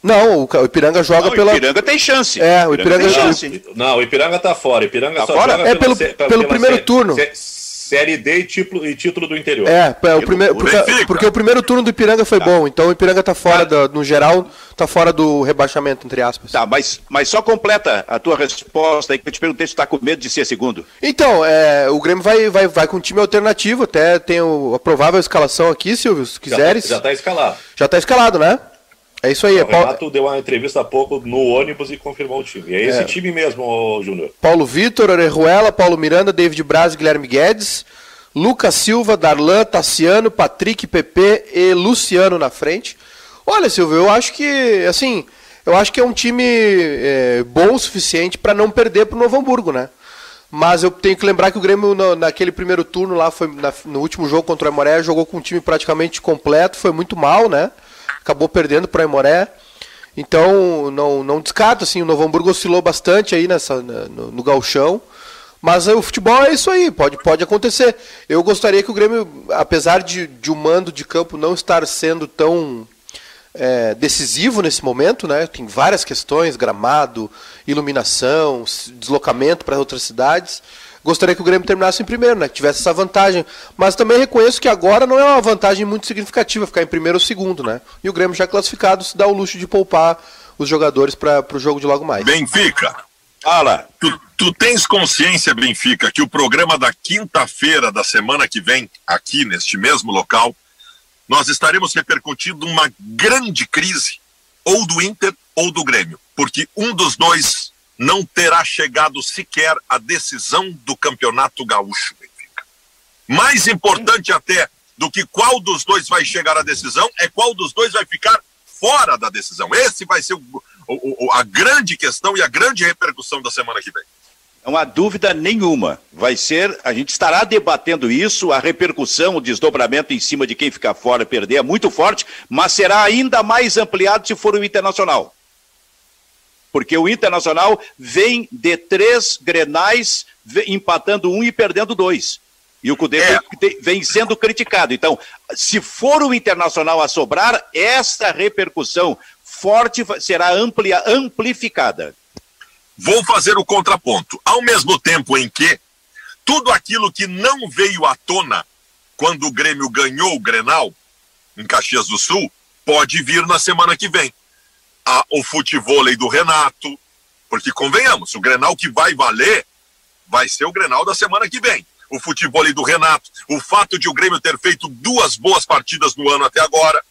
Não, o Ipiranga joga não, pela. O Ipiranga tem chance. É, o Ipiranga, Ipiranga tem chance. Não, o Ipiranga tá fora. O Ipiranga tá só fora? joga é pelo, pela, pelo pela primeiro turno. Série D e título, e título do interior. É, é o primeiro, porque, porque, o primeiro turno do Ipiranga foi tá. bom, então o Ipiranga tá fora, tá. do, no geral, tá fora do rebaixamento, entre aspas. Tá, mas, mas só completa a tua resposta aí, que eu te perguntei se tá com medo de ser segundo. Então, é, o Grêmio vai, vai, vai com um time alternativo, até tem o, a provável escalação aqui, Silvio, se quiseres. Já, já tá escalado. Já tá escalado, né? É isso aí. O é Renato deu uma entrevista há pouco no ônibus e confirmou o time. É esse é. time mesmo, Júnior. Paulo Vitor, Orejuela, Paulo Miranda, David Braz Guilherme Guedes. Lucas Silva, Darlan, Tassiano, Patrick, Pepe e Luciano na frente. Olha, Silvio, eu acho que, assim, eu acho que é um time é, bom o suficiente para não perder para o Novo Hamburgo, né? Mas eu tenho que lembrar que o Grêmio, no, naquele primeiro turno lá, foi na, no último jogo contra o Aimoré, jogou com um time praticamente completo, foi muito mal, né? Acabou perdendo para o Aimoré. Então, não, não descarto, assim, o Novo Hamburgo oscilou bastante aí nessa, no, no galchão. Mas o futebol é isso aí, pode, pode acontecer. Eu gostaria que o Grêmio, apesar de, de o mando de campo não estar sendo tão é, decisivo nesse momento, né? Tem várias questões, gramado, iluminação, deslocamento para outras cidades. Gostaria que o Grêmio terminasse em primeiro, né? Que tivesse essa vantagem. Mas também reconheço que agora não é uma vantagem muito significativa ficar em primeiro ou segundo, né? E o Grêmio já classificado se dá o luxo de poupar os jogadores para o jogo de logo mais. Benfica. Fala. Tu, tu tens consciência, Benfica, que o programa da quinta-feira da semana que vem, aqui neste mesmo local, nós estaremos repercutindo uma grande crise, ou do Inter ou do Grêmio, porque um dos dois não terá chegado sequer à decisão do campeonato gaúcho. Mais importante até do que qual dos dois vai chegar à decisão é qual dos dois vai ficar fora da decisão. Esse vai ser o, o, a grande questão e a grande repercussão da semana que vem. Não há dúvida nenhuma. Vai ser, a gente estará debatendo isso, a repercussão, o desdobramento em cima de quem ficar fora e perder é muito forte, mas será ainda mais ampliado se for o Internacional. Porque o Internacional vem de três grenais, empatando um e perdendo dois. E o Cudê é. vem sendo criticado. Então, se for o Internacional a sobrar, essa repercussão forte será amplia, amplificada. Vou fazer o contraponto. Ao mesmo tempo em que tudo aquilo que não veio à tona quando o Grêmio ganhou o Grenal em Caxias do Sul pode vir na semana que vem. A, o futevôlei do Renato, porque convenhamos, o Grenal que vai valer vai ser o Grenal da semana que vem. O futebol do Renato, o fato de o Grêmio ter feito duas boas partidas no ano até agora.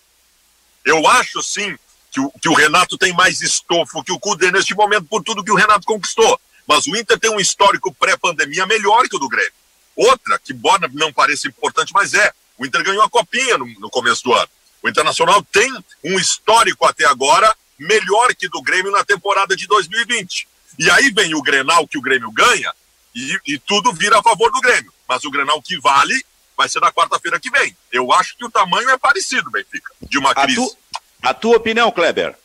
Eu acho sim que o, que o Renato tem mais estofo que o Cudê neste momento por tudo que o Renato conquistou. Mas o Inter tem um histórico pré-pandemia melhor que o do Grêmio. Outra, que embora não pareça importante, mas é, o Inter ganhou a copinha no, no começo do ano. O Internacional tem um histórico até agora melhor que do Grêmio na temporada de 2020. E aí vem o Grenal que o Grêmio ganha e, e tudo vira a favor do Grêmio. Mas o Grenal que vale vai ser na quarta-feira que vem. Eu acho que o tamanho é parecido, Benfica, de uma crise. A, tu, a tua opinião, Kleber?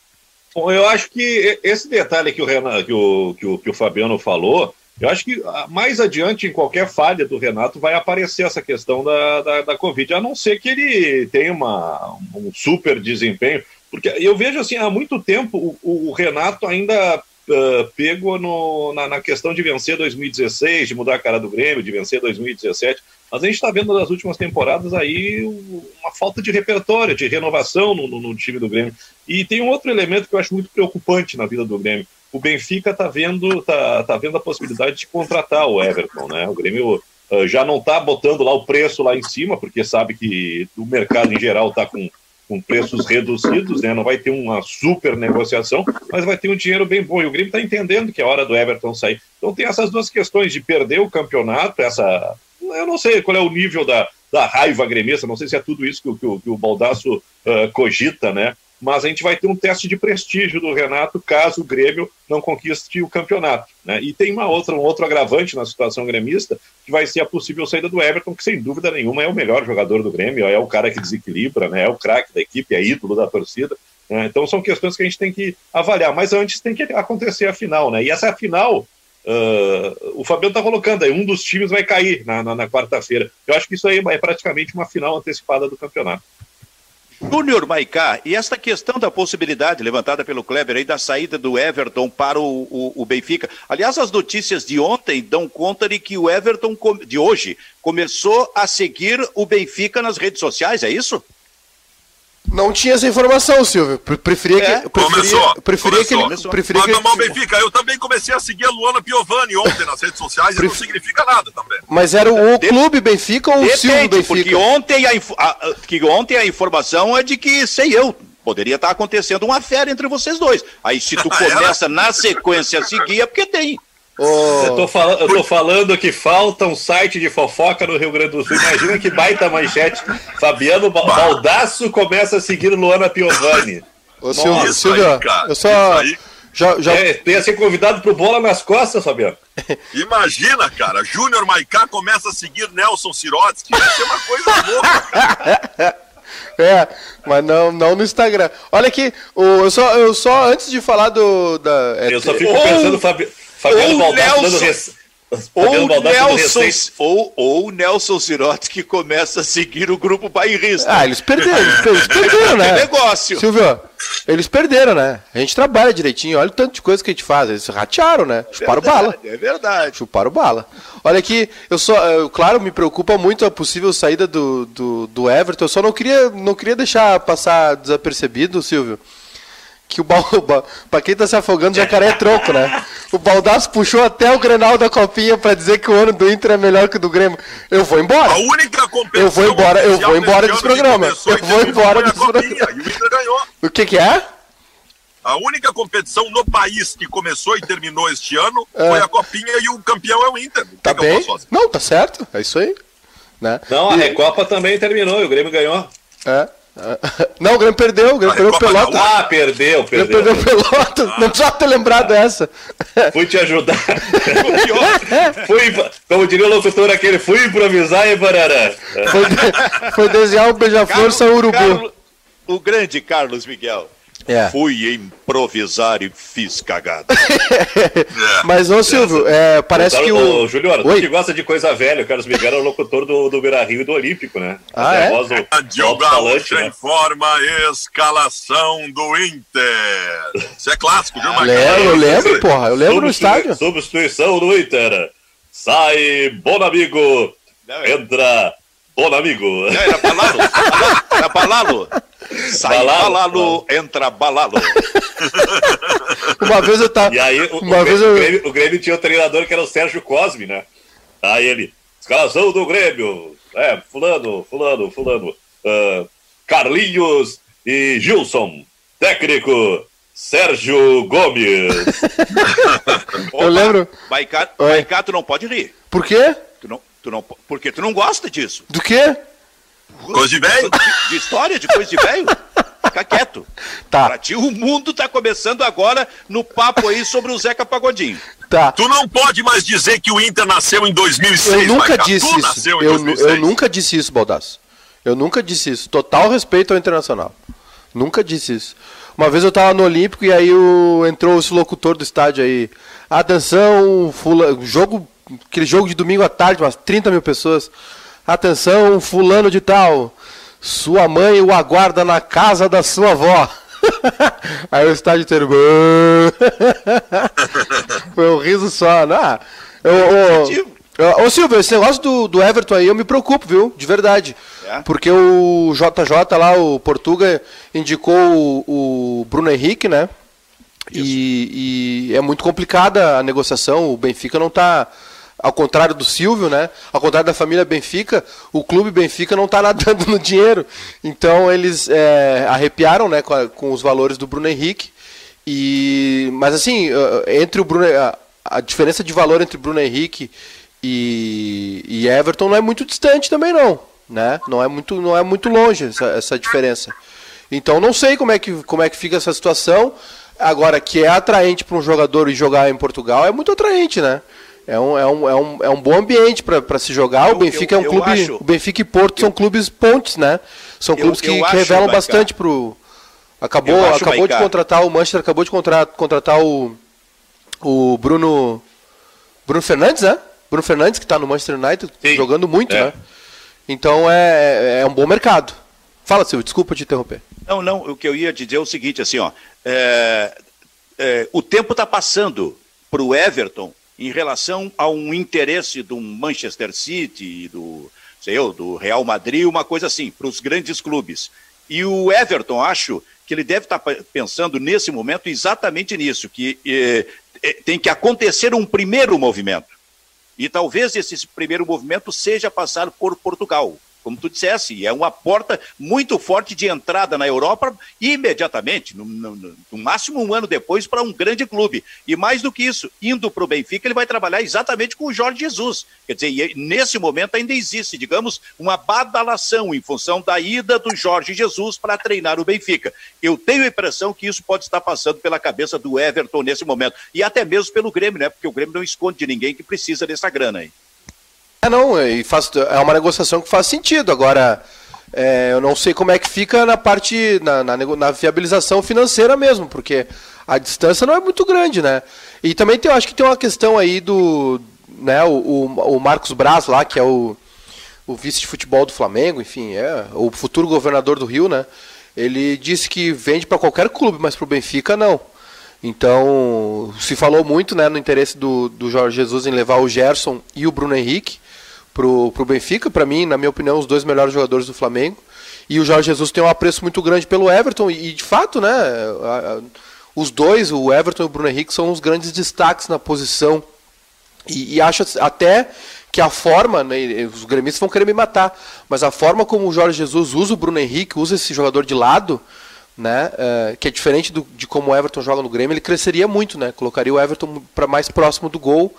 Bom, eu acho que esse detalhe que o, Renato, que o, que o, que o Fabiano falou, eu acho que ah, mais adiante, em qualquer falha do Renato, vai aparecer essa questão da, da, da Covid, a não ser que ele tenha uma, um super desempenho. Porque eu vejo assim, há muito tempo o, o Renato ainda uh, pego no, na, na, questão de vencer 2016, de mudar a cara do Grêmio, de vencer 2017. Mas a gente está vendo nas últimas temporadas aí uma falta de repertório, de renovação no, no, no, time do Grêmio. E tem um outro elemento que eu acho muito preocupante na vida do Grêmio. O Benfica está vendo, tá, tá vendo a possibilidade de contratar o Everton, né? O Grêmio uh, já não está botando lá o preço lá em cima, porque sabe que o mercado em geral está com com preços reduzidos, né? não vai ter uma super negociação, mas vai ter um dinheiro bem bom. E o Grêmio está entendendo que é hora do Everton sair. Então tem essas duas questões de perder o campeonato, essa. Eu não sei qual é o nível da, da raiva gremista, não sei se é tudo isso que, que, que o Baldaço uh, cogita, né? Mas a gente vai ter um teste de prestígio do Renato caso o Grêmio não conquiste o campeonato. Né? E tem uma outra, um outro agravante na situação gremista, que vai ser a possível saída do Everton, que sem dúvida nenhuma é o melhor jogador do Grêmio, é o cara que desequilibra, né? é o craque da equipe, é ídolo da torcida. Né? Então são questões que a gente tem que avaliar, mas antes tem que acontecer a final. Né? E essa final, Uh, o Fabiano está colocando aí, um dos times vai cair na, na, na quarta-feira. Eu acho que isso aí é praticamente uma final antecipada do campeonato. Júnior Maicá, e esta questão da possibilidade levantada pelo Kleber aí da saída do Everton para o, o, o, Benfica. Aliás, as notícias de ontem dão conta de que o Everton, de hoje, começou a seguir o Benfica nas redes sociais, é isso? Não tinha essa informação, Silvio. Preferia é. que. Preferia, começou. Preferia começou. que ele. Preferia que mal Benfica. Eu também comecei a seguir a Luana Piovani ontem nas redes sociais Pref... e não significa nada também. Mas era o, clube Benfica ou Depende, o Silvio Benfica? Porque ontem a, inf... a, que ontem a informação é de que, sei eu, poderia estar acontecendo uma fera entre vocês dois. Aí se tu <laughs> começa na sequência a seguir é porque tem. Oh. Eu, tô falando, eu tô falando que falta um site de fofoca no Rio Grande do Sul. Imagina que baita manchete. Fabiano Baldasso começa a seguir Luana Piovani. Ô, Silvio, Silvio aí, eu só. Já, já... É, tem a ser convidado pro bola nas costas, Fabiano. <laughs> Imagina, cara, Júnior Maicá começa a seguir Nelson Sirotsky. Vai ser uma coisa louca, <laughs> É, mas não, não no Instagram. Olha aqui, o, eu, só, eu só, antes de falar do. Da, é, eu só fico pensando, Fabiano. Fabiano Baldassi dando res... Ou Nelson, ou, ou Nelson Sirotti que começa a seguir o grupo bairrista. Ah, eles perderam, eles perderam, né? <laughs> negócio. Silvio, eles perderam, né? A gente trabalha direitinho, olha o tanto de coisa que a gente faz. Eles ratearam, né? Chuparam verdade, bala. É verdade. Chuparam bala. Olha aqui, eu só, eu, claro, me preocupa muito a possível saída do, do, do Everton. Eu só não queria, não queria deixar passar desapercebido, Silvio que o Baldaço, <laughs> pra quem tá se afogando, jacaré é troco, né? O Baldaço puxou até o Grenal da Copinha pra dizer que o ano do Inter é melhor que o do Grêmio. Eu vou embora. A única competição Eu vou embora, eu vou embora desse programa. Eu vou embora desse programa. E o Inter ganhou. O que que é? A única competição no país que começou e terminou este ano é. foi a Copinha e o campeão é o Inter. O tá bem? Não, tá certo. É isso aí. Né? Não, a Recopa também terminou e o Grêmio ganhou. É. <laughs> Não, o Grêmio perdeu, o Grêmio perdeu o Pelotas. Ah, perdeu, perdeu. O Grêmio perdeu o Pelotas. Ah. Não precisava ter lembrado essa. <laughs> Fui te ajudar. <laughs> fui, como diria o locutor aquele, fui improvisar e barará. Foi, foi desenhar o beija-flor São Urubu. Carlos, o grande Carlos Miguel. É. Fui improvisar e fiz cagada. <laughs> Mas, ô Silvio, é, parece que o. Ô, Juliano, tu que gosta de coisa velha, o Carlos Miguel era o locutor do, do Beira Rio e do Olímpico, né? Ah, é? Voz, o, Diogo Gaúcho né? informa a escalação do Inter. Isso é clássico, viu, Marcos? Lembro, eu lembro, porra. Eu lembro no estádio. Substituição do Inter. Sai Bonamigo. Não, Entra Bonamigo. Não, era Balalo. Era Balalo. Sai balalo, balalo, entra balalo. uma vez eu tava. E aí, o, uma o, vez Grêmio, eu... o, Grêmio, o Grêmio tinha o treinador que era o Sérgio Cosme, né? Aí ele, escalação do Grêmio. É, fulano, fulano, fulano. Uh, Carlinhos e Gilson. Técnico, Sérgio Gomes. <laughs> eu lembro. Maiká, tu não pode rir. Por quê? Tu não, porque tu não gosta disso. Do quê? Coisa de velho? <laughs> De, de, história, de coisa de velho? Fica quieto. Tá. Pra ti, o mundo tá começando agora no papo aí sobre o Zeca Pagodinho. Tá. Tu não pode mais dizer que o Inter nasceu em 2006, Eu nunca disse tu isso. Eu, eu, nunca disse isso, Baldasso. Eu nunca disse isso. Total respeito ao Internacional. Nunca disse isso. Uma vez eu tava no Olímpico e aí o, entrou esse locutor do estádio aí. Atenção, fula, jogo, aquele jogo de domingo à tarde, umas 30 mil pessoas. Atenção, fulano de tal. Sua mãe o aguarda na casa da sua avó. <laughs> Aí o estádio inteiro. <laughs> Foi um riso só. Né? eu, ô, Silvio, esse negócio do, do Everton aí eu me preocupo, viu? De verdade. É? Porque o JJ lá, o Portuga, indicou o, o Bruno Henrique, né? E, e, é muito complicada a negociação. O Benfica não está ao contrário do Silvio, né? Ao contrário da família Benfica, o clube Benfica não está nadando <laughs> no dinheiro. Então eles é, arrepiaram, né, com, a, com, os valores do Bruno Henrique. E mas assim, entre o Bruno, a, a diferença de valor entre Bruno Henrique e, e, Everton não é muito distante também não, né? Não é muito, não é muito longe essa, essa diferença. Então não sei como é que como é que fica essa situação. Agora que é atraente para um jogador jogar em Portugal é muito atraente, né? É um, é um, é um, é um bom ambiente para se jogar. Eu, o Benfica eu, é um clube. Acho, o Benfica e Porto são clubes pontes, né? São clubes que, que revelam acho, bastante pro. Acabou, acho, acabou de contratar o Manchester, acabou de contratar, contratar o, o Bruno. Bruno Fernandes, né? Bruno Fernandes, que está no Manchester United, Sim. jogando muito, é. né? Então é, é um bom mercado. Fala, Silvio, desculpa te interromper. Não, não, o que eu ia dizer é o seguinte, assim, ó. É, é, o tempo está passando para o Everton em relação a um interesse do Manchester City, do, sei eu, do Real Madrid, uma coisa assim, para os grandes clubes. E o Everton, acho que ele deve estar pensando nesse momento exatamente nisso, que eh, eh, tem que acontecer um primeiro movimento. E talvez esse primeiro movimento seja passar por Portugal como tu dissesse, é uma porta muito forte de entrada na Europa imediatamente, no, no, no máximo um ano depois, para um grande clube. E mais do que isso, indo para o Benfica, ele vai trabalhar exatamente com o Jorge Jesus. Quer dizer, nesse momento ainda existe, digamos, uma badalação em função da ida do Jorge Jesus para treinar o Benfica. Eu tenho a impressão que isso pode estar passando pela cabeça do Everton nesse momento. E até mesmo pelo Grêmio, né? Porque o Grêmio não esconde de ninguém que precisa dessa grana aí. É, não, e faz, é uma negociação que faz sentido. Agora, é, eu não sei como é que fica na parte, na, na, na, viabilização financeira mesmo, porque a distância não é muito grande, né? E também tem, eu acho que tem uma questão aí do, né, o, o, o Marcos Braz lá, que é o, o vice de futebol do Flamengo, enfim, é o futuro governador do Rio, né? Ele disse que vende para qualquer clube, mas para o Benfica não. Então, se falou muito né, no interesse do, do Jorge Jesus em levar o Gerson e o Bruno Henrique pro, pro Benfica. Para mim, na minha opinião, os dois melhores jogadores do Flamengo. E o Jorge Jesus tem um apreço muito grande pelo Everton. E, de fato, né? A, a, os dois, o Everton e o Bruno Henrique, são os grandes destaques na posição. E, e acho até que a forma, né, os gremistas vão querer me matar, mas a forma como o Jorge Jesus usa o Bruno Henrique, usa esse jogador de lado, né, uh, que é diferente do, de como o Everton joga no Grêmio, ele cresceria muito, né, colocaria o Everton para mais próximo do gol,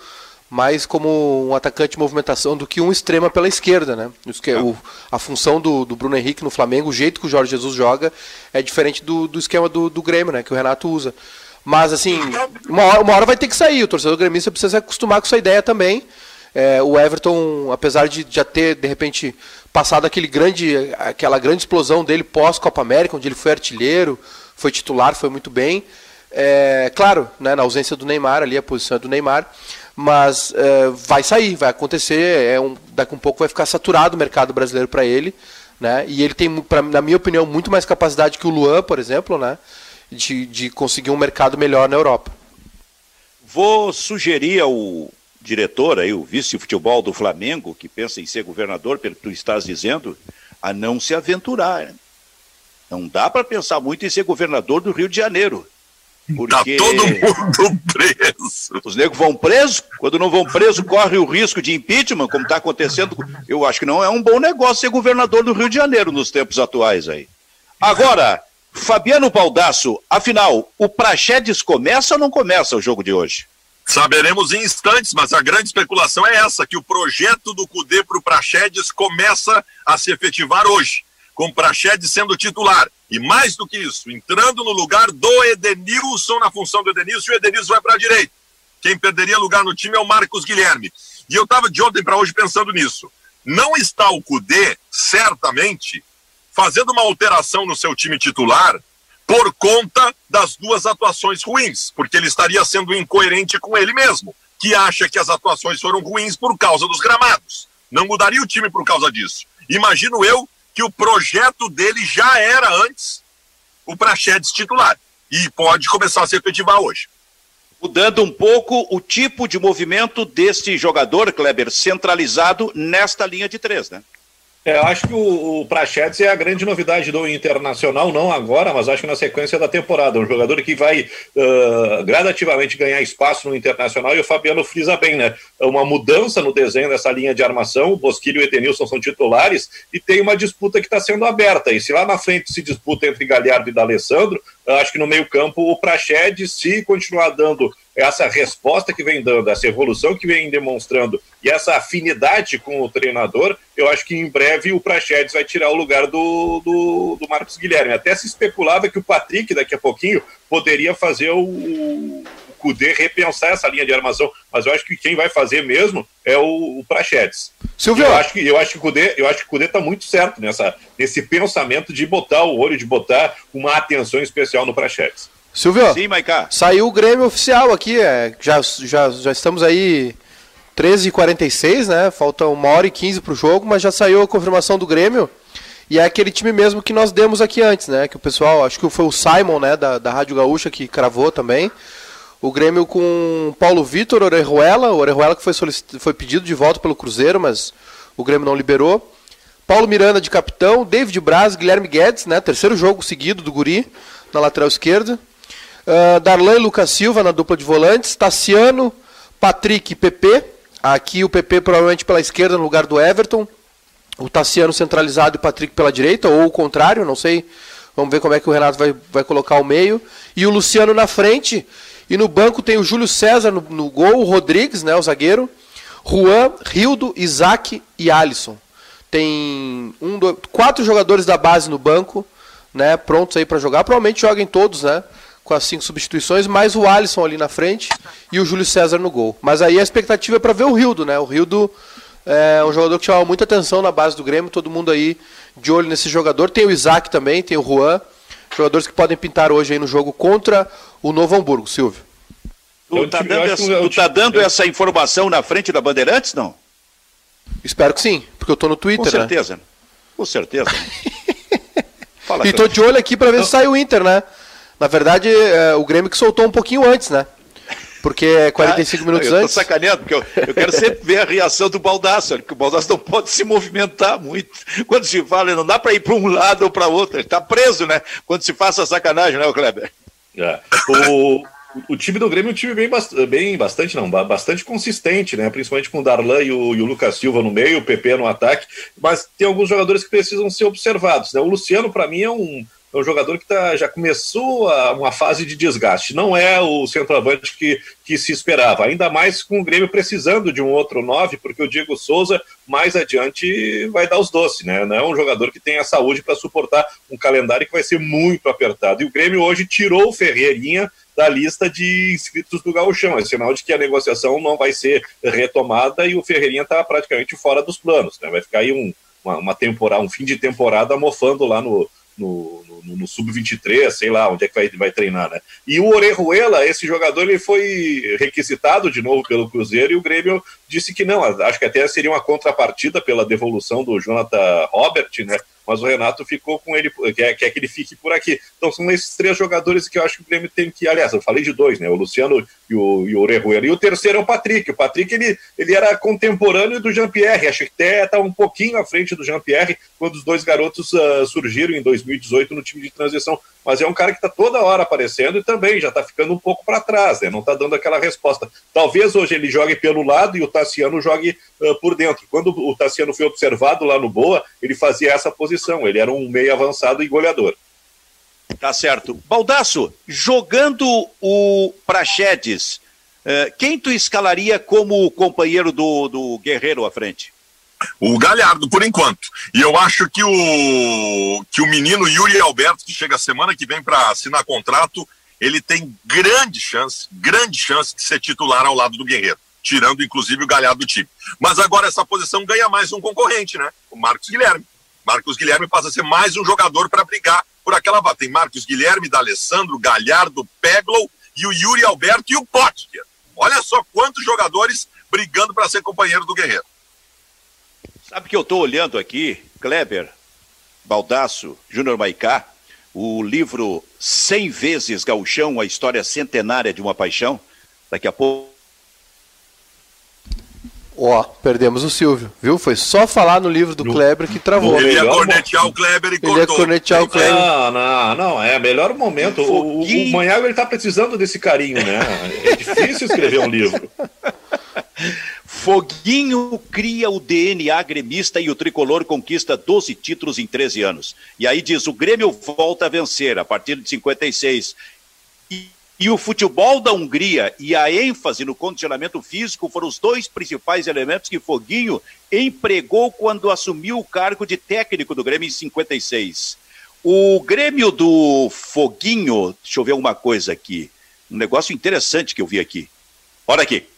mais como um atacante de movimentação do que um extrema pela esquerda, né? O, a função do, do, Bruno Henrique no Flamengo, o jeito que o Jorge Jesus joga é diferente do, do esquema do, do Grêmio, né? Que o Renato usa. Mas assim, uma hora, uma hora vai ter que sair. O torcedor gremista precisa se acostumar com essa ideia também. É, o Everton, apesar de já ter, de repente, passado aquele grande, aquela grande explosão dele pós-Copa América, onde ele foi artilheiro, foi titular, foi muito bem. É, claro, né, na ausência do Neymar, ali a posição é do Neymar, mas é, vai sair, vai acontecer. É um, daqui um pouco vai ficar saturado o mercado brasileiro para ele. Né, e ele tem, pra, na minha opinião, muito mais capacidade que o Luan, por exemplo, né, de, de conseguir um mercado melhor na Europa. Vou sugerir ao diretor, aí, o vice-futebol do Flamengo, que pensa em ser governador, pelo que tu estás dizendo, a não se aventurar. Não dá para pensar muito em ser governador do Rio de Janeiro. Porque tá todo mundo preso. Os negros vão presos, quando não vão preso, corre o risco de impeachment, como está acontecendo. Eu acho que não é um bom negócio ser governador do Rio de Janeiro nos tempos atuais aí. Agora, Fabiano Baldasso, afinal, o Praxedes começa ou não começa o jogo de hoje? Saberemos em instantes, mas a grande especulação é essa, que o projeto do CUDE para o Praxedes começa a se efetivar hoje, com Praxedes sendo titular. E mais do que isso, entrando no lugar do Edenilson, na função do Edenilson, e o Edenilson vai para a direita. Quem perderia lugar no time é o Marcos Guilherme. E eu estava de ontem para hoje pensando nisso. Não está o CUDE, certamente, fazendo uma alteração no seu time titular por conta das duas atuações ruins, porque ele estaria sendo incoerente com ele mesmo, que acha que as atuações foram ruins por causa dos gramados. Não mudaria o time por causa disso. Imagino eu que o projeto dele já era antes o Praxedes titular e pode começar a se efetivar hoje. Mudando um pouco o tipo de movimento deste jogador, Kleber, centralizado nesta linha de três, né? É, acho que o, o Prachetes é a grande novidade do Internacional, não agora, mas acho que na sequência da temporada. Um jogador que vai uh, gradativamente ganhar espaço no Internacional e o Fabiano frisa bem, né? É uma mudança no desenho dessa linha de armação. O Bosquilho e o Etenilson são titulares e tem uma disputa que está sendo aberta. E se lá na frente se disputa entre Galhardo e D'Alessandro, acho que no meio-campo o Prachedes, se continuar dando essa resposta que vem dando, essa evolução que vem demonstrando e essa afinidade com o treinador, eu acho que em breve o Prachedes vai tirar o lugar do, do, do, Marcos Guilherme. Até se especulava que o Patrick, daqui a pouquinho, poderia fazer o, o Cudê repensar essa linha de armação, mas eu acho que quem vai fazer mesmo é o, o Prachedes. Silvio. Eu acho que eu acho que o Cudê, eu acho que o Cudê tá muito certo nessa nesse pensamento de botar o olho, de botar uma atenção especial no Prachedes. Silvio, Sim, Maiká. saiu o Grêmio oficial aqui, é, já, já, já estamos aí 13h46, né? Falta uma hora e 15 para o jogo, mas já saiu a confirmação do Grêmio. E é aquele time mesmo que nós demos aqui antes, né? Que o pessoal, acho que foi o Simon, né, da, da Rádio Gaúcha, que cravou também. O Grêmio com Paulo Vitor, Orejuela, o Orejuela que foi, foi pedido de volta pelo Cruzeiro, mas o Grêmio não liberou. Paulo Miranda de capitão, David Braz, Guilherme Guedes, né? Terceiro jogo seguido do Guri na lateral esquerda. Uh, Darlan e Lucas Silva na dupla de volantes. Tassiano, Patrick e PP. Aqui o PP provavelmente pela esquerda no lugar do Everton. O Tassiano centralizado e o Patrick pela direita, ou o contrário, não sei. Vamos ver como é que o Renato vai, vai colocar o meio. E o Luciano na frente. E no banco tem o Júlio César no, no gol, o Rodrigues, né, o zagueiro. Juan, Rildo, Isaac e Alisson. Tem um, dois, quatro jogadores da base no banco, né, prontos aí para jogar. Provavelmente joguem todos, né? Com as cinco substituições, mais o Alisson ali na frente e o Júlio César no gol. Mas aí a expectativa é para ver o Rildo, né? O Rildo é um jogador que chama muita atenção na base do Grêmio, todo mundo aí de olho nesse jogador. Tem o Isaac também, tem o Juan, jogadores que podem pintar hoje aí no jogo contra o Novo Hamburgo, Silvio. Tu tá dando, essa, tu tá dando essa informação na frente da Bandeirantes, não? Espero que sim, porque eu tô no Twitter, Com né? certeza. Né? Com certeza. <laughs> Fala, e tô de olho aqui para ver se sai o Inter, né? Na verdade, é, o Grêmio que soltou um pouquinho antes, né? Porque é 45 <laughs> ah, minutos eu antes. Eu tô sacaneando, porque eu, eu quero sempre ver a reação do Baldaço, porque o Baldaço não pode se movimentar muito. Quando se fala, não dá para ir para um lado ou para outro, ele está preso, né? Quando se faz essa sacanagem, né, o Kleber? É. O, o time do Grêmio é um time bem, bem bastante, não, bastante consistente, né? Principalmente com o Darlan e o, e o Lucas Silva no meio, o PP no ataque, mas tem alguns jogadores que precisam ser observados. Né? O Luciano, para mim, é um, é um jogador que tá, já começou a, uma fase de desgaste. Não é o centroavante que, que se esperava, ainda mais com o Grêmio precisando de um outro nove, porque o Diego Souza mais adiante vai dar os doces, né? Não é um jogador que tem a saúde para suportar um calendário que vai ser muito apertado. E o Grêmio hoje tirou o Ferreirinha da lista de inscritos do Gauchão. É sinal de que a negociação não vai ser retomada e o Ferreirinha está praticamente fora dos planos. Né? Vai ficar aí um, uma, temporada, um fim de temporada mofando lá no, no, no, no Sub-23, sei lá onde é que vai, vai treinar, né? E o Orejuela, esse jogador, ele foi requisitado de novo pelo Cruzeiro e o Grêmio disse que não, acho que até seria uma contrapartida pela devolução do Jonathan Robert, né? Mas o Renato ficou com ele, quer, quer que ele fique por aqui. Então são esses três jogadores que eu acho que o Grêmio tem que, aliás, eu falei de dois, né? O Luciano e o, e o Orejuela. E o terceiro é o Patrick. O Patrick, ele, ele era contemporâneo do Jean-Pierre, acho que até está um pouquinho à frente do Jean-Pierre, quando os dois garotos uh, surgiram em 2018 no time de transição. Mas é um cara que está toda hora aparecendo e também já está ficando um pouco para trás, né? Não está dando aquela resposta. Talvez hoje ele jogue pelo lado e o Tassiano jogue uh, por dentro. Quando o Tassiano foi observado lá no Boa, ele fazia essa posição. Ele era um meio avançado e goleador. Tá certo. Baldaço, jogando o Prachedes, uh, quem tu escalaria como companheiro do, do Guerreiro à frente? O Galhardo, por enquanto. E eu acho que o, que o menino Yuri Alberto, que chega semana que vem para assinar contrato, ele tem grande chance, grande chance de ser titular ao lado do Guerreiro, tirando inclusive o Galhardo do time. Mas agora essa posição ganha mais um concorrente, né? O Marcos Guilherme. Marcos Guilherme passa a ser mais um jogador para brigar por aquela vaga. Tem Marcos Guilherme, D'Alessandro, Galhardo, Peglow e o Yuri Alberto e o Potker. Olha só quantos jogadores brigando para ser companheiro do Guerreiro. Sabe que eu estou olhando aqui, Kleber, Baldaço, Júnior Maicá, o livro 100 vezes Gauchão, a história centenária de uma paixão. Daqui a pouco. Ó, oh, perdemos o Silvio, viu? Foi só falar no livro do Kleber que travou. Ele ia cornetear o Kleber e cortou. Ele ia cornetear o Kleber. Não, não, não, é melhor momento. O, o, o Manhago ele tá precisando desse carinho, né? É difícil escrever um livro. <laughs> Foguinho cria o DNA gremista e o tricolor conquista 12 títulos em 13 anos. E aí diz: o Grêmio volta a vencer a partir de 56. E, e o futebol da Hungria e a ênfase no condicionamento físico foram os dois principais elementos que Foguinho empregou quando assumiu o cargo de técnico do Grêmio em 56. O Grêmio do Foguinho, deixa eu ver uma coisa aqui, um negócio interessante que eu vi aqui. Olha aqui.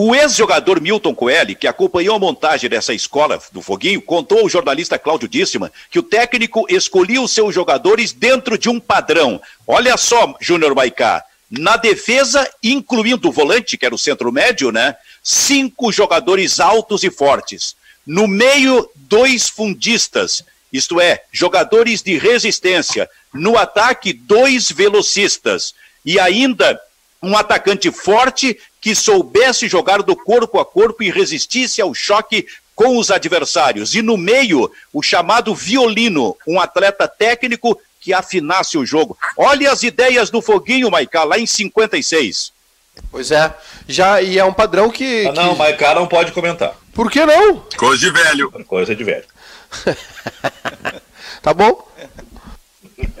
O ex-jogador Milton Coelho, que acompanhou a montagem dessa escola do Foguinho, contou ao jornalista Cláudio Díssima que o técnico escolhia os seus jogadores dentro de um padrão. Olha só, Júnior Maicá, na defesa, incluindo o volante, que era o centro médio, né? Cinco jogadores altos e fortes. No meio, dois fundistas, isto é, jogadores de resistência. No ataque, dois velocistas. E ainda um atacante forte que soubesse jogar do corpo a corpo e resistisse ao choque com os adversários. E no meio, o chamado violino, um atleta técnico que afinasse o jogo. Olha as ideias do Foguinho, Maicá, lá em 56. Pois é, já e é um padrão que. Ah, não, que... Maicá não pode comentar. Por que não? Coisa de velho. Coisa de velho. <laughs> tá bom.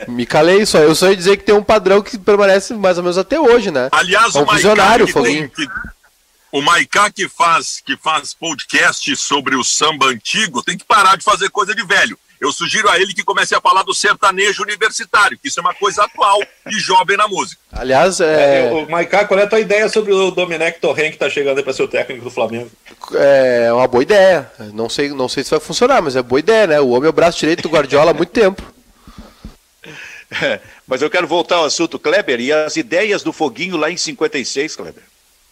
Me calei só. Eu só ia dizer que tem um padrão que permanece mais ou menos até hoje, né? Aliás, é um o visionário, Foguinho. Que, o Maiká que faz, que faz podcast sobre o samba antigo tem que parar de fazer coisa de velho. Eu sugiro a ele que comece a falar do sertanejo universitário, que isso é uma coisa atual e jovem na música. Aliás, é... é o Maiká, qual é a tua ideia sobre o Domenech Torren que está chegando para ser o técnico do Flamengo? É uma boa ideia. Não sei, não sei se vai funcionar, mas é boa ideia, né? O homem é o braço direito do Guardiola há muito tempo. Mas eu quero voltar ao assunto, Kleber, e as ideias do Foguinho lá em 56, Kleber.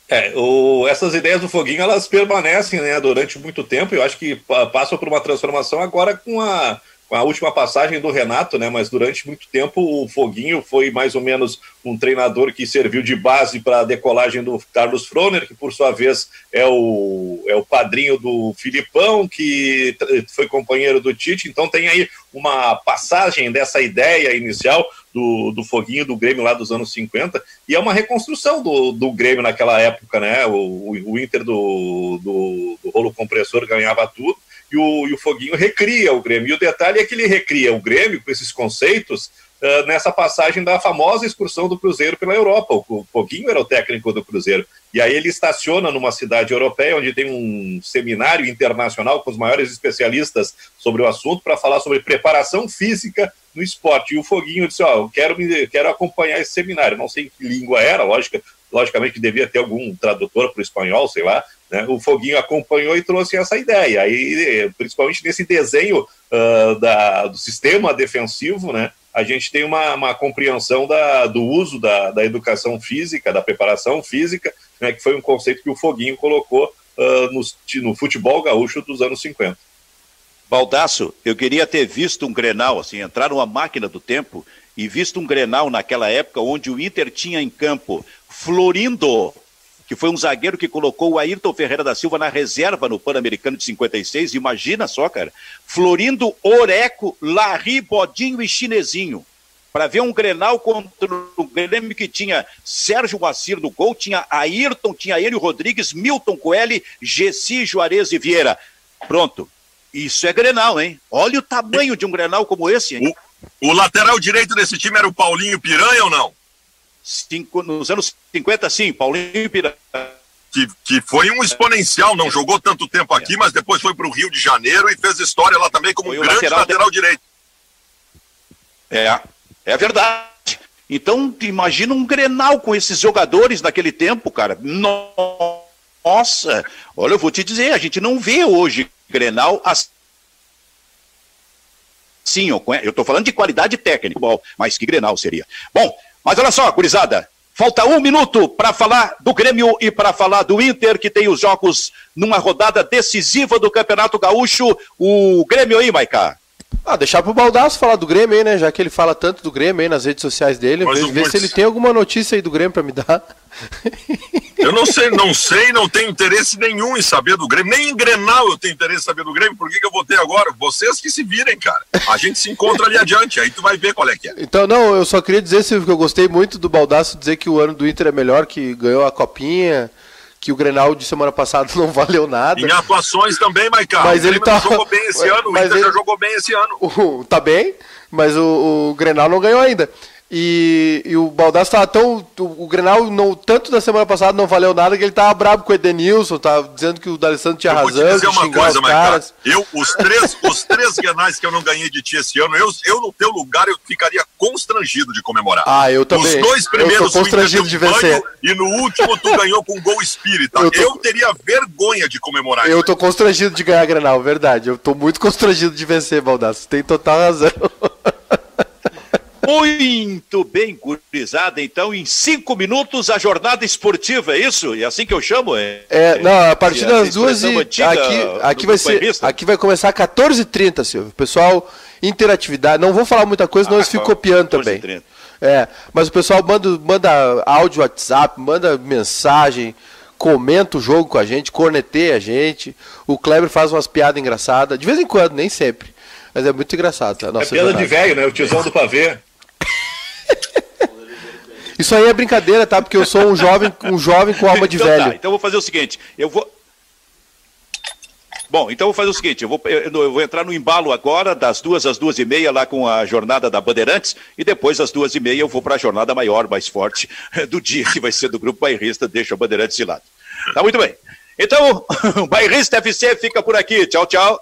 É, o, essas ideias do Foguinho, elas permanecem né, durante muito tempo, eu acho que passam por uma transformação agora com a, a última passagem do Renato, né? Mas durante muito tempo o Foguinho foi mais ou menos um treinador que serviu de base para a decolagem do Carlos Froner, que por sua vez é o, é o padrinho do Filipão, que foi companheiro do Tite. Então tem aí uma passagem dessa ideia inicial do, do Foguinho do Grêmio lá dos anos 50, e é uma reconstrução do, do Grêmio naquela época, né? O, o Inter do, do, do rolo compressor ganhava tudo e o, e o Foguinho recria o Grêmio. E o detalhe é que ele recria o Grêmio com esses conceitos uh, nessa passagem da famosa excursão do Cruzeiro pela Europa. O, Foguinho era o técnico do Cruzeiro. E aí ele estaciona numa cidade europeia onde tem um seminário internacional com os maiores especialistas sobre o assunto para falar sobre preparação física no esporte. E o Foguinho disse: Ó, oh, eu quero, quero acompanhar esse seminário. Não sei que língua era, lógica, logicamente devia ter algum tradutor para o espanhol, sei lá, né? O Foguinho acompanhou e trouxe essa ideia. Aí, principalmente nesse desenho uh, da, do sistema defensivo, né? a gente tem uma, uma compreensão da, do uso da, da educação física, da preparação física, né? que foi um conceito que o Foguinho colocou uh, no, no futebol gaúcho dos anos 50. Baldaço, eu queria ter visto um Grenal, assim, entrar numa máquina do tempo e visto um Grenal naquela época onde o Inter tinha em campo Florindo, que foi um zagueiro que colocou o Ayrton Ferreira da Silva na reserva no Pan-Americano de 56. Imagina só, cara. Florindo, Oreco, Larry, Bodinho e Chinesinho. Para ver um Grenal contra o Grêmio que tinha Sérgio Moacir no gol, tinha Ayrton, tinha ele, Rodrigues, Milton Coelho, Gessi, Juarez e Vieira. Pronto. Isso é Grenal, hein? Olha o tamanho de um Grenal como esse, hein? O, o lateral direito desse time era o Paulinho Piranha ou não? Cinco, nos anos 50, sim, Paulinho Piranha. Que, que foi um exponencial, não jogou tanto tempo aqui, é. mas depois foi para o Rio de Janeiro e fez história lá também como foi um grande lateral, lateral de... direito. É, é verdade. Então, imagina um Grenal com esses jogadores naquele tempo, cara. Nossa! Olha, eu vou te dizer, a gente não vê hoje Grenal assim. Sim, eu estou falando de qualidade técnica, mas que Grenal seria. Bom, mas olha só, gurizada, falta um minuto para falar do Grêmio e para falar do Inter, que tem os jogos numa rodada decisiva do Campeonato Gaúcho. O Grêmio aí, Maiká. Ah, deixar pro Baldaço falar do Grêmio aí, né? Já que ele fala tanto do Grêmio aí nas redes sociais dele. Ver, ver se ele tem alguma notícia aí do Grêmio para me dar. Eu não sei, não sei, não tenho interesse nenhum em saber do Grêmio. Nem em Grenal eu tenho interesse em saber do Grêmio. Por que, que eu votei agora? Vocês que se virem, cara. A gente se encontra ali adiante, aí tu vai ver qual é que é. Então, não, eu só queria dizer, Silvio, que eu gostei muito do Baldaço dizer que o ano do Inter é melhor, que ganhou a copinha que o Grenal de semana passada <laughs> não valeu nada. Em atuações também, Maicon. Mas ele tá... jogou bem esse <laughs> ano, mas o Inter ele... já jogou bem esse ano. <laughs> O... Tá bem, mas o, o Grenal não ganhou ainda. E, e o Baldasso estava tão. O, o Grenal, não, tanto da semana passada, não valeu nada, que ele tava bravo com o Edenilson, tava dizendo que o D'Alessandro tinha eu razão. Vou te dizer uma coisa, Maicon. Eu, os três, os três Grenais que eu não ganhei de ti esse ano, eu, eu no teu lugar, eu ficaria constrangido de comemorar. Ah, eu também. Os dois primeiros eu constrangido de vencer. E no último tu ganhou com gol espírita. Eu, tô... eu, teria vergonha de comemorar. Eu tô constrangido de ganhar Grenal, verdade. Eu tô muito constrangido de vencer, Baldasso. Tem total razão. <laughs> Muito bem, gurizada. Então, em cinco minutos, a jornada esportiva, é isso? É assim que eu chamo? É, é não, a partir das duas e... Aqui, aqui, vai ser, aqui vai começar 14h30, Silvio. Pessoal, interatividade. Não vou falar muita coisa, senão ah, eles ficam copiando também. 30. É, mas o pessoal manda, manda áudio WhatsApp, manda mensagem, comenta o jogo com a gente, corneteia a gente. O Kleber faz umas piadas engraçadas, de vez em quando, nem sempre. Mas é muito engraçado. A nossa é piada jornada. de velho, né? O tiozão do pavê. <laughs> Isso aí é brincadeira, tá? Porque eu sou um jovem, um jovem com alma de então, velho. Tá, então eu vou fazer o seguinte, eu vou Bom, então eu vou fazer o seguinte, eu vou, eu vou entrar no embalo agora, das duas às duas e meia, lá com a jornada da Bandeirantes, e depois às duas e meia eu vou para a jornada maior, mais forte, <laughs> do dia, que vai ser do Grupo Bairrista, deixa a Bandeirantes de lado. Tá muito bem. Então, <laughs> o Bairrista FC fica por aqui. Tchau, tchau.